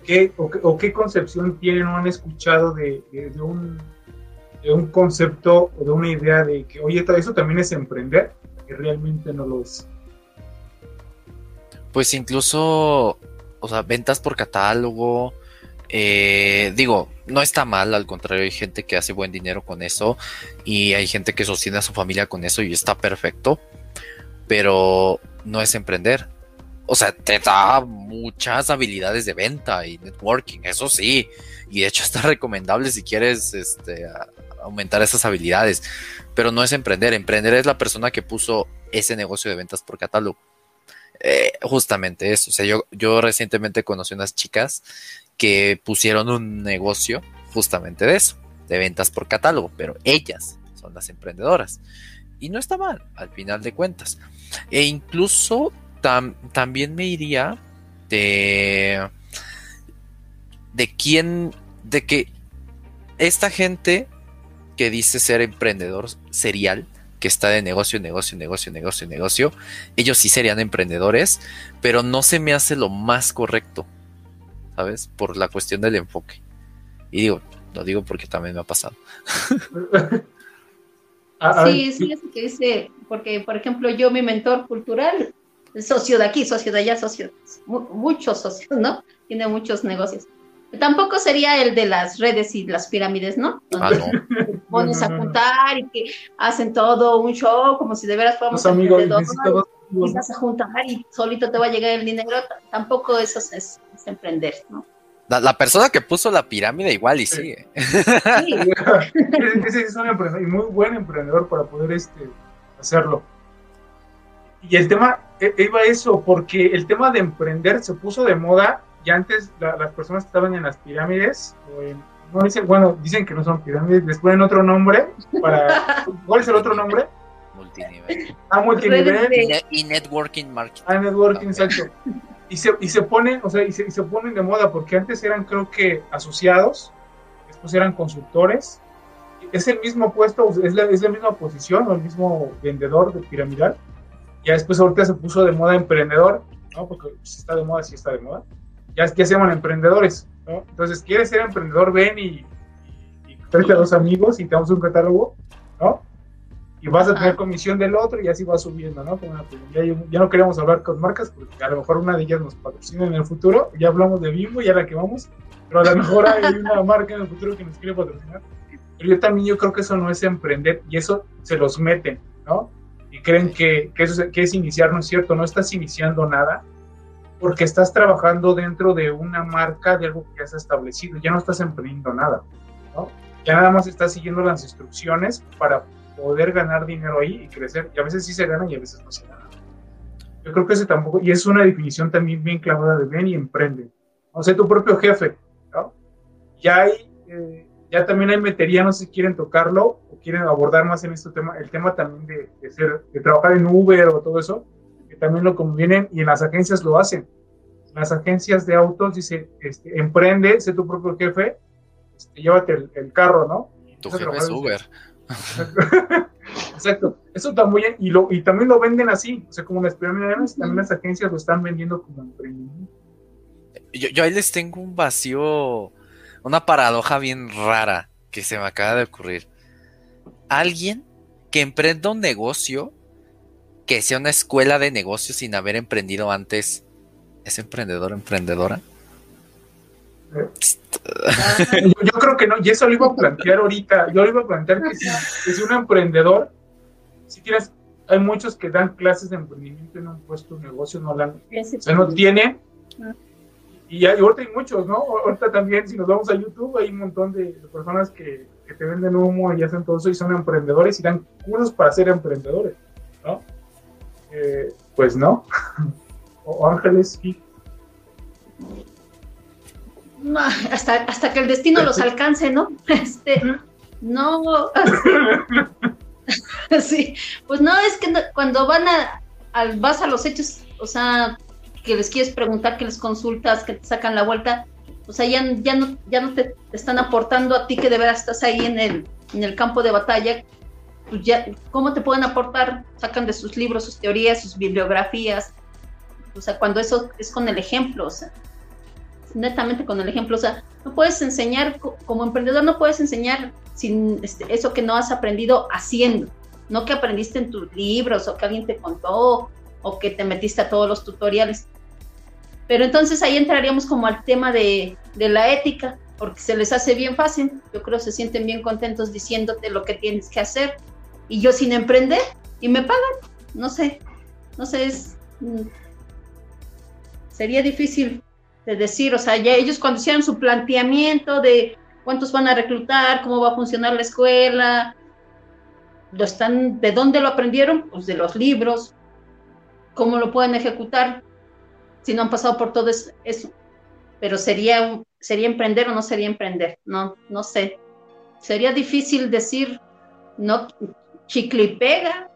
qué, o, qué concepción tienen o han escuchado de, un, de un concepto o de una idea de que, oye, eso también es emprender, que realmente no lo es? Pues incluso, o sea, ventas por catálogo, eh, digo, no está mal, al contrario, hay gente que hace buen dinero con eso y hay gente que sostiene a su familia con eso y está perfecto, pero no es emprender. O sea, te da muchas habilidades de venta y networking, eso sí, y de hecho está recomendable si quieres este, aumentar esas habilidades, pero no es emprender, emprender es la persona que puso ese negocio de ventas por catálogo. Eh, justamente eso, o sea, yo, yo recientemente conocí unas chicas que pusieron un negocio justamente de eso, de ventas por catálogo, pero ellas son las emprendedoras. Y no está mal, al final de cuentas. E incluso también me iría de, de quién, de que esta gente que dice ser emprendedor serial, que está de negocio, negocio, negocio, negocio, negocio, ellos sí serían emprendedores, pero no se me hace lo más correcto. ¿sabes? Por la cuestión del enfoque. Y digo, lo digo porque también me ha pasado. Sí, sí, es que dice, porque por ejemplo yo, mi mentor cultural, socio de aquí, socio de allá, socio, muchos socios, ¿no? Tiene muchos negocios. Tampoco sería el de las redes y las pirámides, ¿no? ah, no. Pones a juntar y que hacen todo un show como si de veras fuéramos amigos, y vas a juntar y solito te va a llegar el dinero. Tampoco eso es emprender, ¿no? La, persona que puso la pirámide igual y sigue. Sí. Ese es un emprendedor y muy buen emprendedor para poder este, hacerlo. Y el tema, iba a eso, porque el tema de emprender se puso de moda y antes las personas que estaban en las pirámides, no dicen, bueno, dicen que no son pirámides, les ponen otro nombre para, ¿cuál es el otro nombre? Multinivel. Ah, multinivel. Y, networking marketing. Ah, networking, exacto y se, y se ponen, o sea, y se, y se, ponen de moda porque antes eran creo que asociados, después eran consultores. Es el mismo puesto, es la, es la misma posición o el mismo vendedor de piramidal. Ya después ahorita se puso de moda emprendedor, ¿no? Porque si está de moda, si está de moda. Ya, que se llaman emprendedores, ¿no? Entonces, ¿quieres ser emprendedor? Ven y, y, y a dos amigos y te damos un catálogo, ¿no? y vas a tener comisión del otro y así va subiendo, ¿no? ya, no queremos hablar con marcas porque a lo mejor una de ellas nos patrocina en el futuro, ya hablamos de Bimbo, ya la que vamos, pero a lo mejor hay una marca en el futuro que nos quiere patrocinar. Pero yo también yo creo que eso no es emprender y eso se los meten, ¿no? Creen que, que eso es, que es iniciar, no es cierto, no estás iniciando nada porque estás trabajando dentro de una marca de algo que ya está establecido, ya no estás emprendiendo nada, ¿no? Ya nada más estás siguiendo las instrucciones para poder ganar dinero ahí y crecer. Y a veces sí se gana y a veces no se gana. Yo creo que ese tampoco, y es una definición también bien clavada de ven y emprende. O sea, tu propio jefe, ¿no? Ya hay, eh, ya también hay metería, no sé si quieren tocarlo o quieren abordar más en este tema, el tema también de, de, ser, de trabajar en Uber o todo eso, que también lo convienen y en las agencias lo hacen. En las agencias de autos dice, este, emprende, sé tu propio jefe, este, llévate el, el, carro, ¿no? Tu jefe es Uber. Exacto. Eso también, y, lo, y también lo venden así, o sea, como las pirámides, también las agencias lo están vendiendo como emprendimiento. Yo, yo ahí les tengo un vacío, una paradoja bien rara que se me acaba de ocurrir. Alguien que emprenda un negocio que sea una escuela de negocios sin haber emprendido antes, ¿es emprendedor o emprendedora? yo, creo que no, y eso lo iba a plantear ahorita. Yo lo iba a plantear que si es un emprendedor, si quieres, hay muchos que dan clases de emprendimiento y no han puesto un negocio, no la o no tienen. Y, ahorita hay muchos, ¿no? Ahorita también, si nos vamos a YouTube, hay un montón de, personas que, te venden humo y hacen todo eso y son emprendedores y dan cursos para ser emprendedores, ¿no? Eh, pues no. o Ángeles, sí hasta, hasta que el destino los alcance, ¿no? Este, no. sí, pues no, es que cuando van a, al, vas a los hechos, o sea, que les quieres preguntar, que les consultas, que te sacan la vuelta, o sea, ya, ya, no, ya no te están aportando a ti que de veras estás ahí en el, en el campo de batalla, pues ya, ¿cómo te pueden aportar? Sacan de sus libros, sus teorías, sus bibliografías, o sea, cuando eso es con el ejemplo, o sea, netamente con el ejemplo, o sea, no puedes enseñar, como emprendedor no puedes enseñar sin este, eso que no has aprendido haciendo, no que aprendiste en tus libros o que alguien te contó o que te metiste a todos los tutoriales. Pero entonces ahí entraríamos como al tema de, de la ética, porque se les hace bien fácil, yo creo se sienten bien contentos diciéndote lo que tienes que hacer. Y yo sin emprender y me pagan, no sé, no sé, es, mm, sería difícil de decir, o sea, ya ellos cuando hicieron su planteamiento de cuántos van a reclutar, cómo va a funcionar la escuela, lo están, ¿de dónde lo aprendieron? Pues de los libros, cómo lo pueden ejecutar si no han pasado por todo eso. Pero sería, sería emprender o no sería emprender, no, no sé. Sería difícil decir, no, chicle y pega,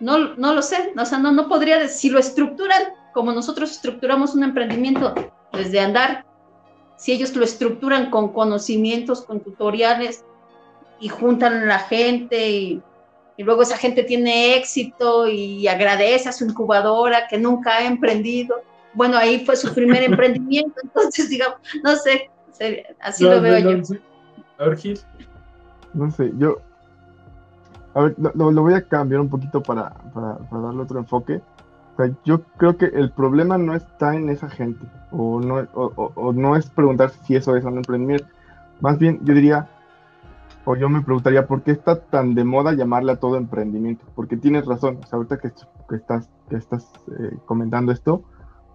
no, no lo sé, o sea, no, no podría si lo estructuran como nosotros estructuramos un emprendimiento desde andar, si ellos lo estructuran con conocimientos, con tutoriales y juntan a la gente y, luego esa gente tiene éxito y agradece a su incubadora que nunca ha emprendido. Bueno, ahí fue su primer emprendimiento, entonces digamos, no sé, así lo veo yo. A ver, Gil. No sé, yo, a ver, lo, voy a cambiar un poquito para, para darle otro enfoque yo creo que el problema no está en esa gente, o no, o, no es preguntar si eso es un emprendimiento. Más bien, yo diría, o yo me preguntaría, ¿por qué está tan de moda llamarle a todo emprendimiento? Porque tienes razón, o sea, ahorita que, estás, que estás eh, comentando esto,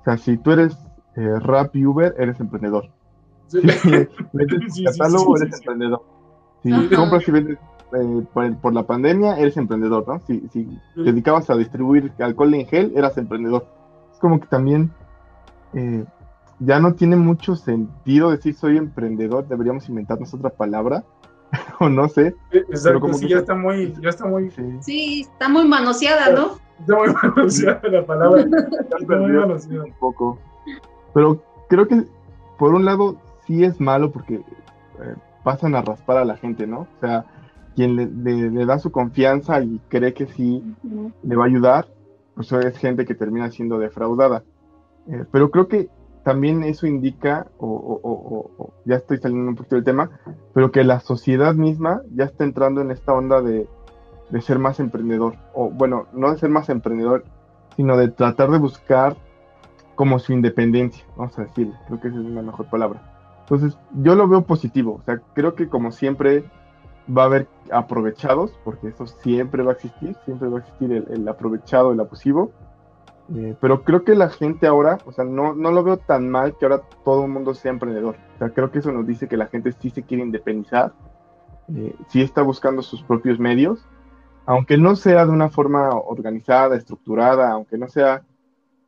o sea, si tú eres eh, rap y Uber, eres emprendedor. Si metes catálogo, eres emprendedor. Si compras y vendes eh, por, la pandemia, eres emprendedor, ¿no? Si, si te dedicabas a distribuir alcohol en gel, eras emprendedor. Es como que también eh, ya no tiene mucho sentido decir soy emprendedor, deberíamos inventarnos otra palabra, o no sé. Exacto, como sí, ya está muy, ya está muy... Sí. está muy manoseada, ¿no? Está muy manoseada la palabra. está muy. Un poco. Pero creo que, por un lado, sí es malo porque eh, pasan a raspar a la gente, ¿no? O sea, quien le, da su confianza y cree que sí le va a ayudar, pues es gente que termina siendo defraudada. Eh, pero creo que también eso indica, o, ya estoy saliendo un poquito del tema, pero que la sociedad misma ya está entrando en esta onda de, de ser más emprendedor, o bueno, no de ser más emprendedor, sino de tratar de buscar como su independencia, vamos a decirle, creo que esa es una mejor palabra. Entonces, yo lo veo positivo, o sea, creo que como siempre va a haber aprovechados, porque eso siempre va a existir, siempre va a existir el, aprovechado, el abusivo. Eh, pero creo que la gente ahora, o sea, no, no lo veo tan mal que ahora todo el mundo sea emprendedor. O sea, creo que eso nos dice que la gente sí se quiere independizar, eh, sí está buscando sus propios medios, aunque no sea de una forma organizada, estructurada, aunque no sea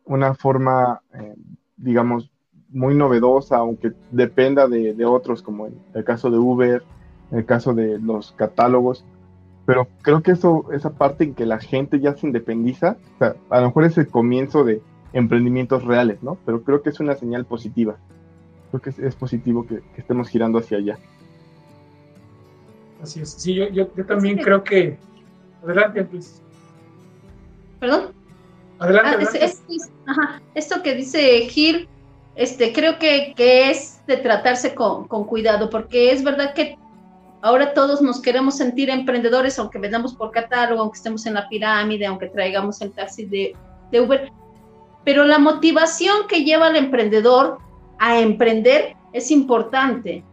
una forma, eh, digamos, muy novedosa, aunque dependa de, de otros, como en el caso de Uber, el caso de los catálogos, pero creo que eso, esa parte en que la gente ya se independiza, a lo mejor es el comienzo de emprendimientos reales, ¿no? Pero creo que es una señal positiva. Creo que es, positivo que, estemos girando hacia allá. Así es. Sí, yo, yo, también creo que... Adelante, pues. ¿Perdón? Adelante. Ah, esto que dice Gil, este, creo que, que es de tratarse con, con, cuidado, porque es verdad que Ahora todos nos queremos sentir emprendedores, aunque vendamos por catálogo, aunque estemos en la pirámide, aunque traigamos el taxi de, Uber. Pero la motivación que lleva al emprendedor a emprender es importante.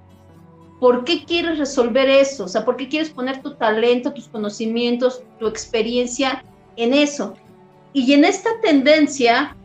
¿Por qué quieres resolver eso? O sea, ¿por qué quieres poner tu talento, tus conocimientos, tu experiencia en eso? Y en esta tendencia,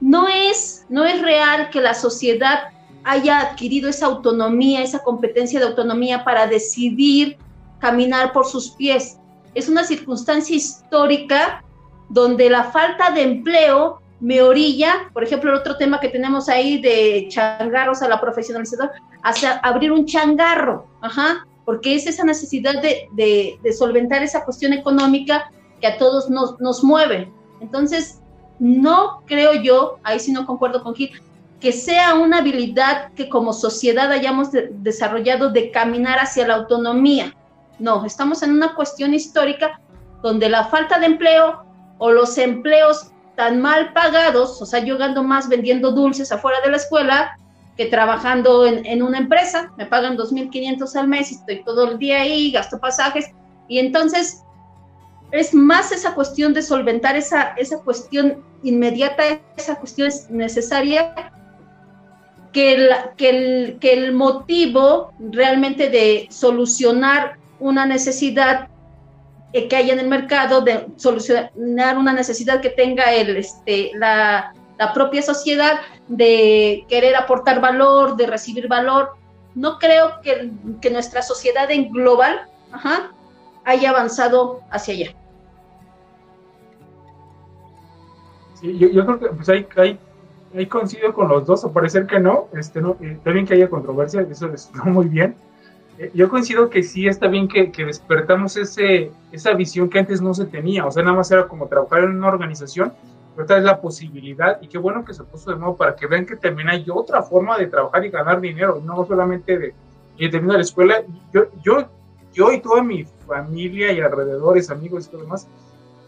no, es, no es real que la sociedad haya adquirido esa autonomía, esa competencia de autonomía para decidir caminar por sus pies. Es una circunstancia histórica donde la falta de empleo me orilla, por ejemplo, el otro tema que tenemos ahí de changarros a la profesionalización, hacia abrir un changarro, ajá, porque es esa necesidad de, solventar esa cuestión económica que a todos nos, nos mueve. Entonces, no creo yo, ahí sí no concuerdo con Gil, que sea una habilidad que como sociedad hayamos desarrollado de caminar hacia la autonomía. No, estamos en una cuestión histórica donde la falta de empleo o los empleos tan mal pagados, o sea, yo gano más vendiendo dulces afuera de la escuela que trabajando en, una empresa, me pagan 2.500 al mes y estoy todo el día ahí, gasto pasajes, y entonces es más esa cuestión de solventar esa, esa cuestión inmediata, esa cuestión es necesaria, que el, que, el, que el motivo realmente de solucionar una necesidad que haya en el mercado, de solucionar una necesidad que tenga el, este, la, la propia sociedad, de querer aportar valor, de recibir valor. No creo que, que nuestra sociedad en global haya avanzado hacia allá. Sí, yo, yo creo que pues hay, hay, hay, coincido con los dos, o parecer que no, este, no eh, bien que haya controversia, eso está muy bien, eh, yo coincido que sí está bien que, que, despertamos ese, esa visión que antes no se tenía, o sea, nada más era como trabajar en una organización, pero esta es la posibilidad y qué bueno que se puso de modo para que vean que también hay otra forma de trabajar y ganar dinero, no solamente de, de terminar la escuela. Yo, yo, yo y toda mi familia y alrededores, amigos y todo demás,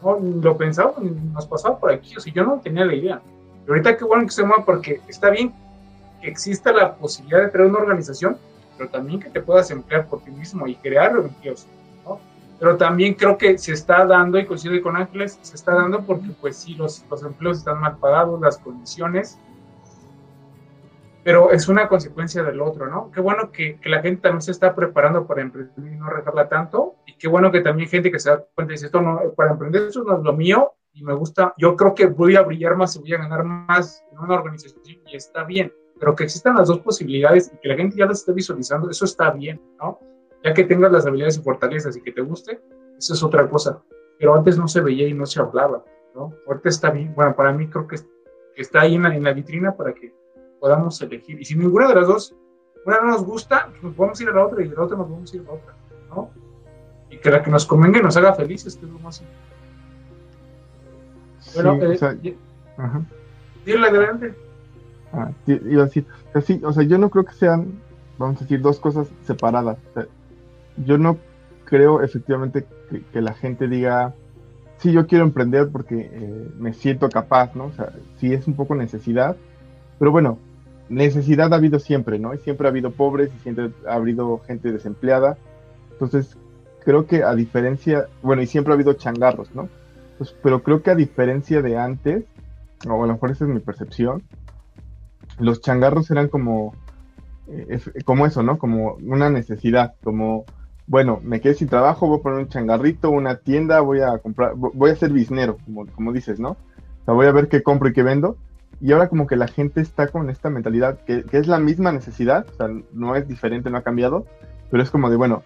no, lo pensaba, nos pasaba por aquí, o sea, yo no tenía la idea. Y ahorita qué bueno que se mueva porque está bien que exista la posibilidad de tener una organización, pero también que te puedas emplear por ti mismo y crear empleos, ¿no? Pero también creo que se está dando, y coincido con Ángeles, se está dando porque pues sí, los, los empleos están mal pagados, las condiciones, pero es una consecuencia del otro, ¿no? Qué bueno que, que, la gente también se está preparando para emprender y no retarla tanto, y qué bueno que también gente que se da cuenta y dice, esto no, para emprender eso no es lo mío, y me gusta, yo creo que voy a brillar más y voy a ganar más en una organización, y está bien, pero que existan las dos posibilidades y que la gente ya las esté visualizando, eso está bien, ¿no? Ya que tengas las habilidades y fortalezas y que te guste, eso es otra cosa. Pero antes no se veía y no se hablaba, ¿no? Ahorita está bien, bueno, para mí creo que está ahí en la, vitrina para que podamos elegir. Y si ninguna de las dos, una no nos gusta, pues nos podemos ir a la otra y de la otra nos podemos ir a la otra, ¿no? Y que la que nos convenga y nos haga felices, que es lo más Bueno, sí, eh, dile adelante. Ah, iba a decir, o sea, yo no creo que sean, vamos a decir, dos cosas separadas. yo no creo efectivamente que, la gente diga, sí, yo quiero emprender porque eh, me siento capaz, ¿no? O sea, sí es un poco necesidad, pero bueno, necesidad ha habido siempre, ¿no? Y siempre ha habido pobres y siempre ha habido gente desempleada. Entonces, creo que a diferencia, bueno, y siempre ha habido changarros, ¿no? Pues, pero creo que a diferencia de antes, o a lo mejor esa es mi percepción, los changarros eran como, eh, como eso, ¿no? Como una necesidad, como, bueno, me quedé sin trabajo, voy a poner un changarrito, una tienda, voy a comprar, voy a ser biznero, como, como dices, ¿no? O sea, voy a ver qué compro y qué vendo. Y ahora como que la gente está con esta mentalidad, que, es la misma necesidad, o sea, no es diferente, no ha cambiado, pero es como de, bueno,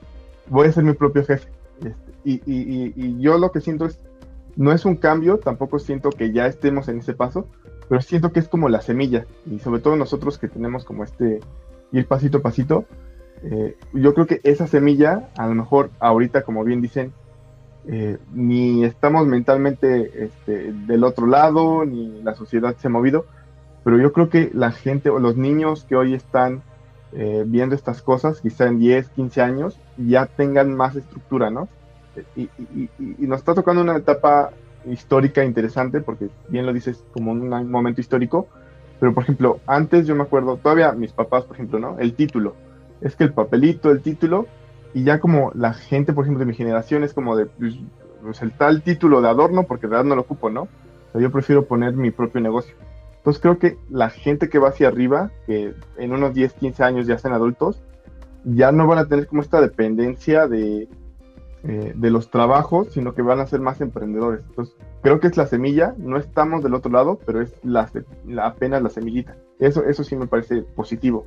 voy a ser mi propio jefe. Este, y, y, y yo lo que siento es, no es un cambio, tampoco siento que ya estemos en ese paso, pero siento que es como la semilla, y sobre todo nosotros que tenemos como este ir pasito a pasito, eh, yo creo que esa semilla, a lo mejor ahorita, como bien dicen, eh, ni estamos mentalmente este, del otro lado, ni la sociedad se ha movido, pero yo creo que la gente o los niños que hoy están eh, viendo estas cosas, quizá en 10, 15 años, ya tengan más estructura, ¿no? y, nos está tocando una etapa histórica interesante, porque bien lo dices como un momento histórico, pero por ejemplo, antes yo me acuerdo, todavía mis papás, por ejemplo, ¿no? El título, es que el papelito, el título, y ya como la gente, por ejemplo, de mi generación es como de, pues, el tal título de adorno, porque de verdad no lo ocupo, ¿no? yo prefiero poner mi propio negocio. Entonces creo que la gente que va hacia arriba, que en unos 10, 15 años ya sean adultos, ya no van a tener como esta dependencia de, eh, de los trabajos, sino que van a ser más emprendedores. Entonces, creo que es la semilla, no estamos del otro lado, pero es la, apenas la semillita. Eso, eso sí me parece positivo.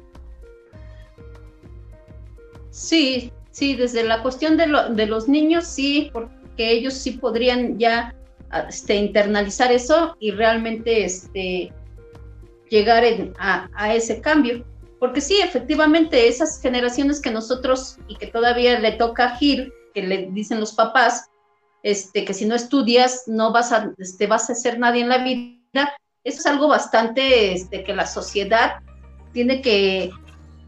Sí, sí, desde la cuestión de, los niños, sí, porque ellos sí podrían ya este, internalizar eso y realmente este, llegar a, ese cambio. Porque sí, efectivamente, esas generaciones que nosotros y que todavía le toca Gil, que le dicen los papás, este, que si no estudias no vas a, este, vas a ser nadie en la vida. Eso es algo bastante este, que la sociedad tiene que,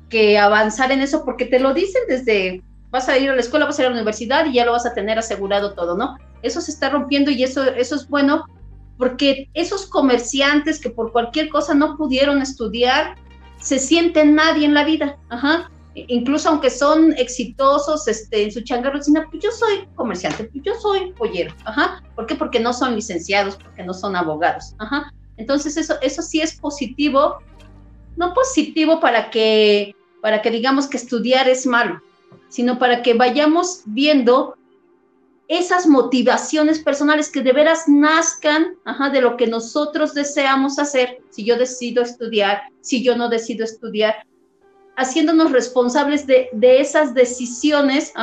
que avanzar en eso porque te lo dicen desde, vas a ir a la escuela, vas a ir a la universidad y ya lo vas a tener asegurado todo, ¿no? eso se está rompiendo y eso, eso es bueno porque esos comerciantes que por cualquier cosa no pudieron estudiar, se sienten nadie en la vida, ajá. Incluso aunque son exitosos este, en su changarro, dicen, pues yo soy comerciante, pues yo soy pollero, ajá. ¿Por qué? Porque no son licenciados, porque no son abogados, ajá. Entonces eso, eso sí es positivo, no positivo para que, para que digamos que estudiar es malo, sino para que vayamos viendo esas motivaciones personales que de veras nazcan de lo que nosotros deseamos hacer, si yo decido estudiar, si yo no decido estudiar, haciéndonos responsables de, esas decisiones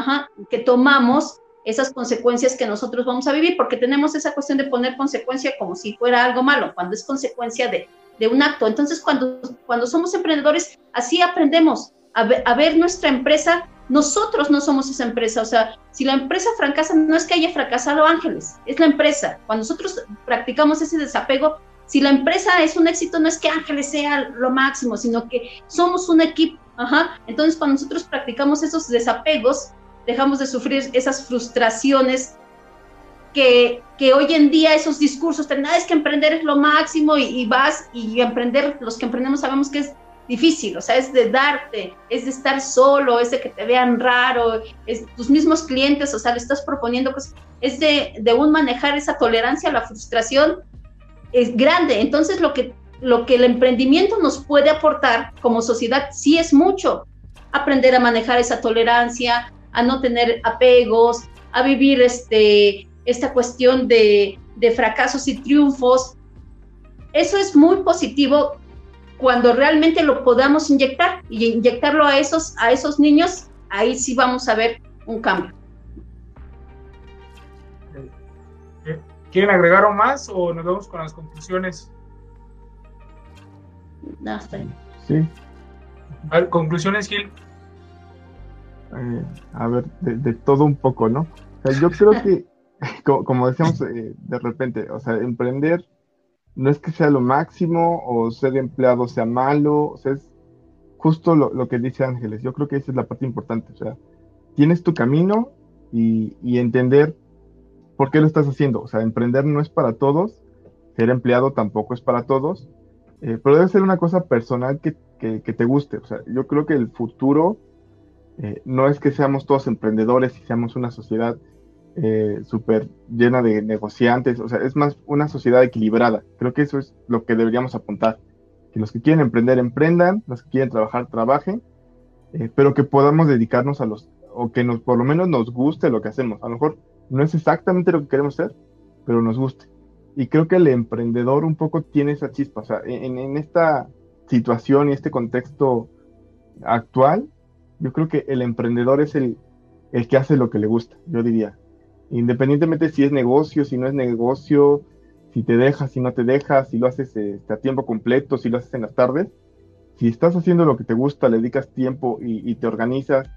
que tomamos, esas consecuencias que nosotros vamos a vivir, porque tenemos esa cuestión de poner consecuencia como si fuera algo malo, cuando es consecuencia de, un acto. Entonces, cuando, cuando somos emprendedores, así aprendemos a ver nuestra empresa nosotros no somos esa empresa, o sea, si la empresa fracasa, no es que haya fracasado Ángeles, es la empresa. Cuando nosotros practicamos ese desapego, si la empresa es un éxito, no es que Ángeles sea lo máximo, sino que somos un equipo. Ajá. Entonces, cuando nosotros practicamos esos desapegos, dejamos de sufrir esas frustraciones que, que hoy en día esos discursos, nada es que emprender es lo máximo y, y vas y emprender, los que emprendemos sabemos que es difícil, o sea, es de darte, es de estar solo, es de que te vean raro, es tus mismos clientes, o sea, le estás proponiendo cosas, es de, de un manejar esa tolerancia a la frustración, es grande. Entonces, lo que, lo que el emprendimiento nos puede aportar como sociedad sí es mucho. Aprender a manejar esa tolerancia, a no tener apegos, a vivir este, esta cuestión de, de fracasos y triunfos. Eso es muy positivo cuando realmente lo podamos inyectar y inyectarlo a esos, a esos niños, ahí sí vamos a ver un cambio. ¿Quieren agregar o más o nos vamos con las conclusiones? No, está bien. Sí. A ver, conclusiones, Gil. Eh, a ver, de, todo un poco, ¿no? O sea, yo creo que, como, decíamos eh, de repente, o sea, emprender no es que sea lo máximo o ser empleado sea malo, o sea, es justo lo, que dice Ángeles. Yo creo que esa es la parte importante, o sea, tienes tu camino y, entender por qué lo estás haciendo. O sea, emprender no es para todos, ser empleado tampoco es para todos, eh, pero debe ser una cosa personal que, te guste. O sea, yo creo que el futuro eh, no es que seamos todos emprendedores y seamos una sociedad eh, súper llena de negociantes, o sea, es más una sociedad equilibrada. Creo que eso es lo que deberíamos apuntar. Que los que quieren emprender, emprendan, los que quieren trabajar, trabajen, eh, pero que podamos dedicarnos a los, o que nos, por lo menos nos guste lo que hacemos. A lo mejor no es exactamente lo que queremos hacer, pero nos guste. Y creo que el emprendedor un poco tiene esa chispa, o sea, en, en esta situación y este contexto actual, yo creo que el emprendedor es el, el que hace lo que le gusta, yo diría. Independientemente si es negocio, si no es negocio, si te dejas, si no te dejas, si lo haces este, a tiempo completo, si lo haces en las tardes, si estás haciendo lo que te gusta, le dedicas tiempo y, te organizas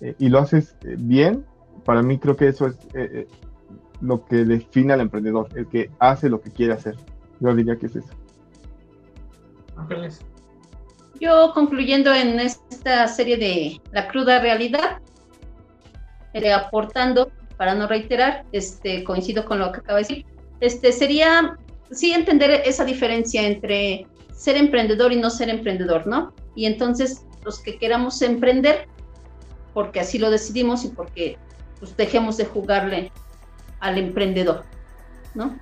eh, y lo haces eh, bien, para mí creo que eso es eh, lo que define al emprendedor, el que hace lo que quiere hacer. Yo diría que es eso. Yo concluyendo en esta serie de La cruda realidad, aportando para no reiterar, este, coincido con lo que acaba de decir, este, sería, sí, entender esa diferencia entre ser emprendedor y no ser emprendedor, ¿no? Y entonces, los que queramos emprender, porque así lo decidimos y porque pues, dejemos de jugarle al emprendedor, ¿no?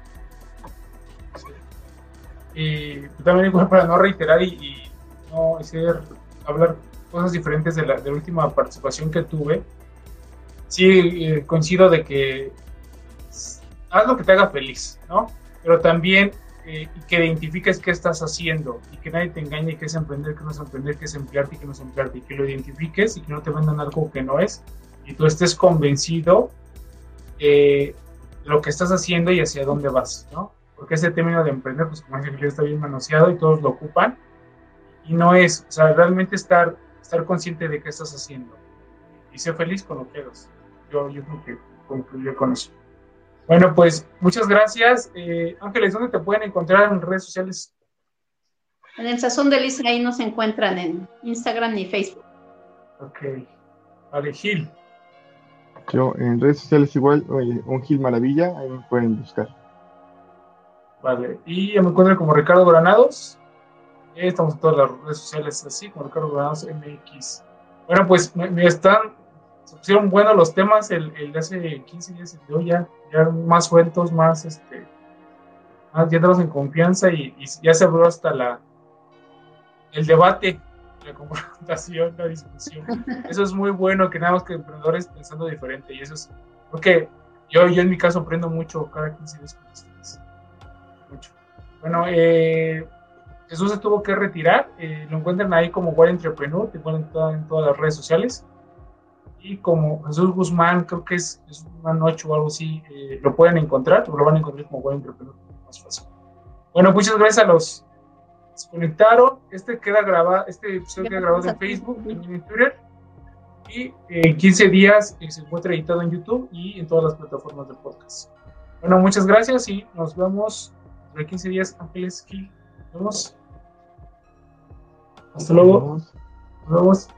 Y también para no reiterar y, no hacer, hablar cosas diferentes de la, última participación que tuve, sí eh, coincido de que haz lo que te haga feliz, ¿no? Pero también eh, que identifiques qué estás haciendo y que nadie te engañe qué es emprender, qué no es emprender, qué es emplearte y qué no es emplearte, y que lo identifiques y que no te vendan algo que no es y tú estés convencido de lo que estás haciendo y hacia dónde vas, ¿no? Porque ese término de emprender, pues como dije, está bien manoseado y todos lo ocupan y no es, o sea, realmente estar, estar consciente de qué estás haciendo y ser feliz con lo que hagas yo, yo creo que concluye con eso. Bueno, pues muchas gracias. Eh, Ángeles, ¿dónde te pueden encontrar en redes sociales? En el Sazón de Lisa, ahí nos encuentran en Instagram y Facebook. Ok. Vale, Gil. Yo en redes sociales igual, un Gil Maravilla, ahí me pueden buscar. Vale, y me encuentro como Ricardo Granados. Estamos en todas las redes sociales así, como Ricardo Granados MX. Bueno, pues me, están, se pusieron buenos los temas el, el, de hace 15 días de hoy, ya, ya más sueltos, más, este, más, ya en confianza y, y ya se abrió hasta la, el debate la confrontación, la discusión. Eso es muy bueno, que nada más que emprendedores pensando diferente. Y eso es, porque yo, yo en mi caso aprendo mucho cada 15 días con ustedes. Mucho. Bueno, eh, Jesús se tuvo que retirar. Eh, lo encuentran ahí como Wild Entrepreneur, te ponen en todas las redes sociales. Y como Jesús Guzmán, creo que es, es Guzmán 8 o algo así, eh, lo pueden encontrar, o lo van a encontrar como Wild Entrepreneur, más fácil. Bueno, muchas gracias a los se conectaron. Este queda grabado, este episodio queda grabado en Facebook, en Twitter. Y en 15 días eh, se encuentra editado en YouTube y en todas las plataformas de podcast. Bueno, muchas gracias y nos vemos en 15 días. Ángeles Gil. Nos vemos. Hasta luego. Nos vemos.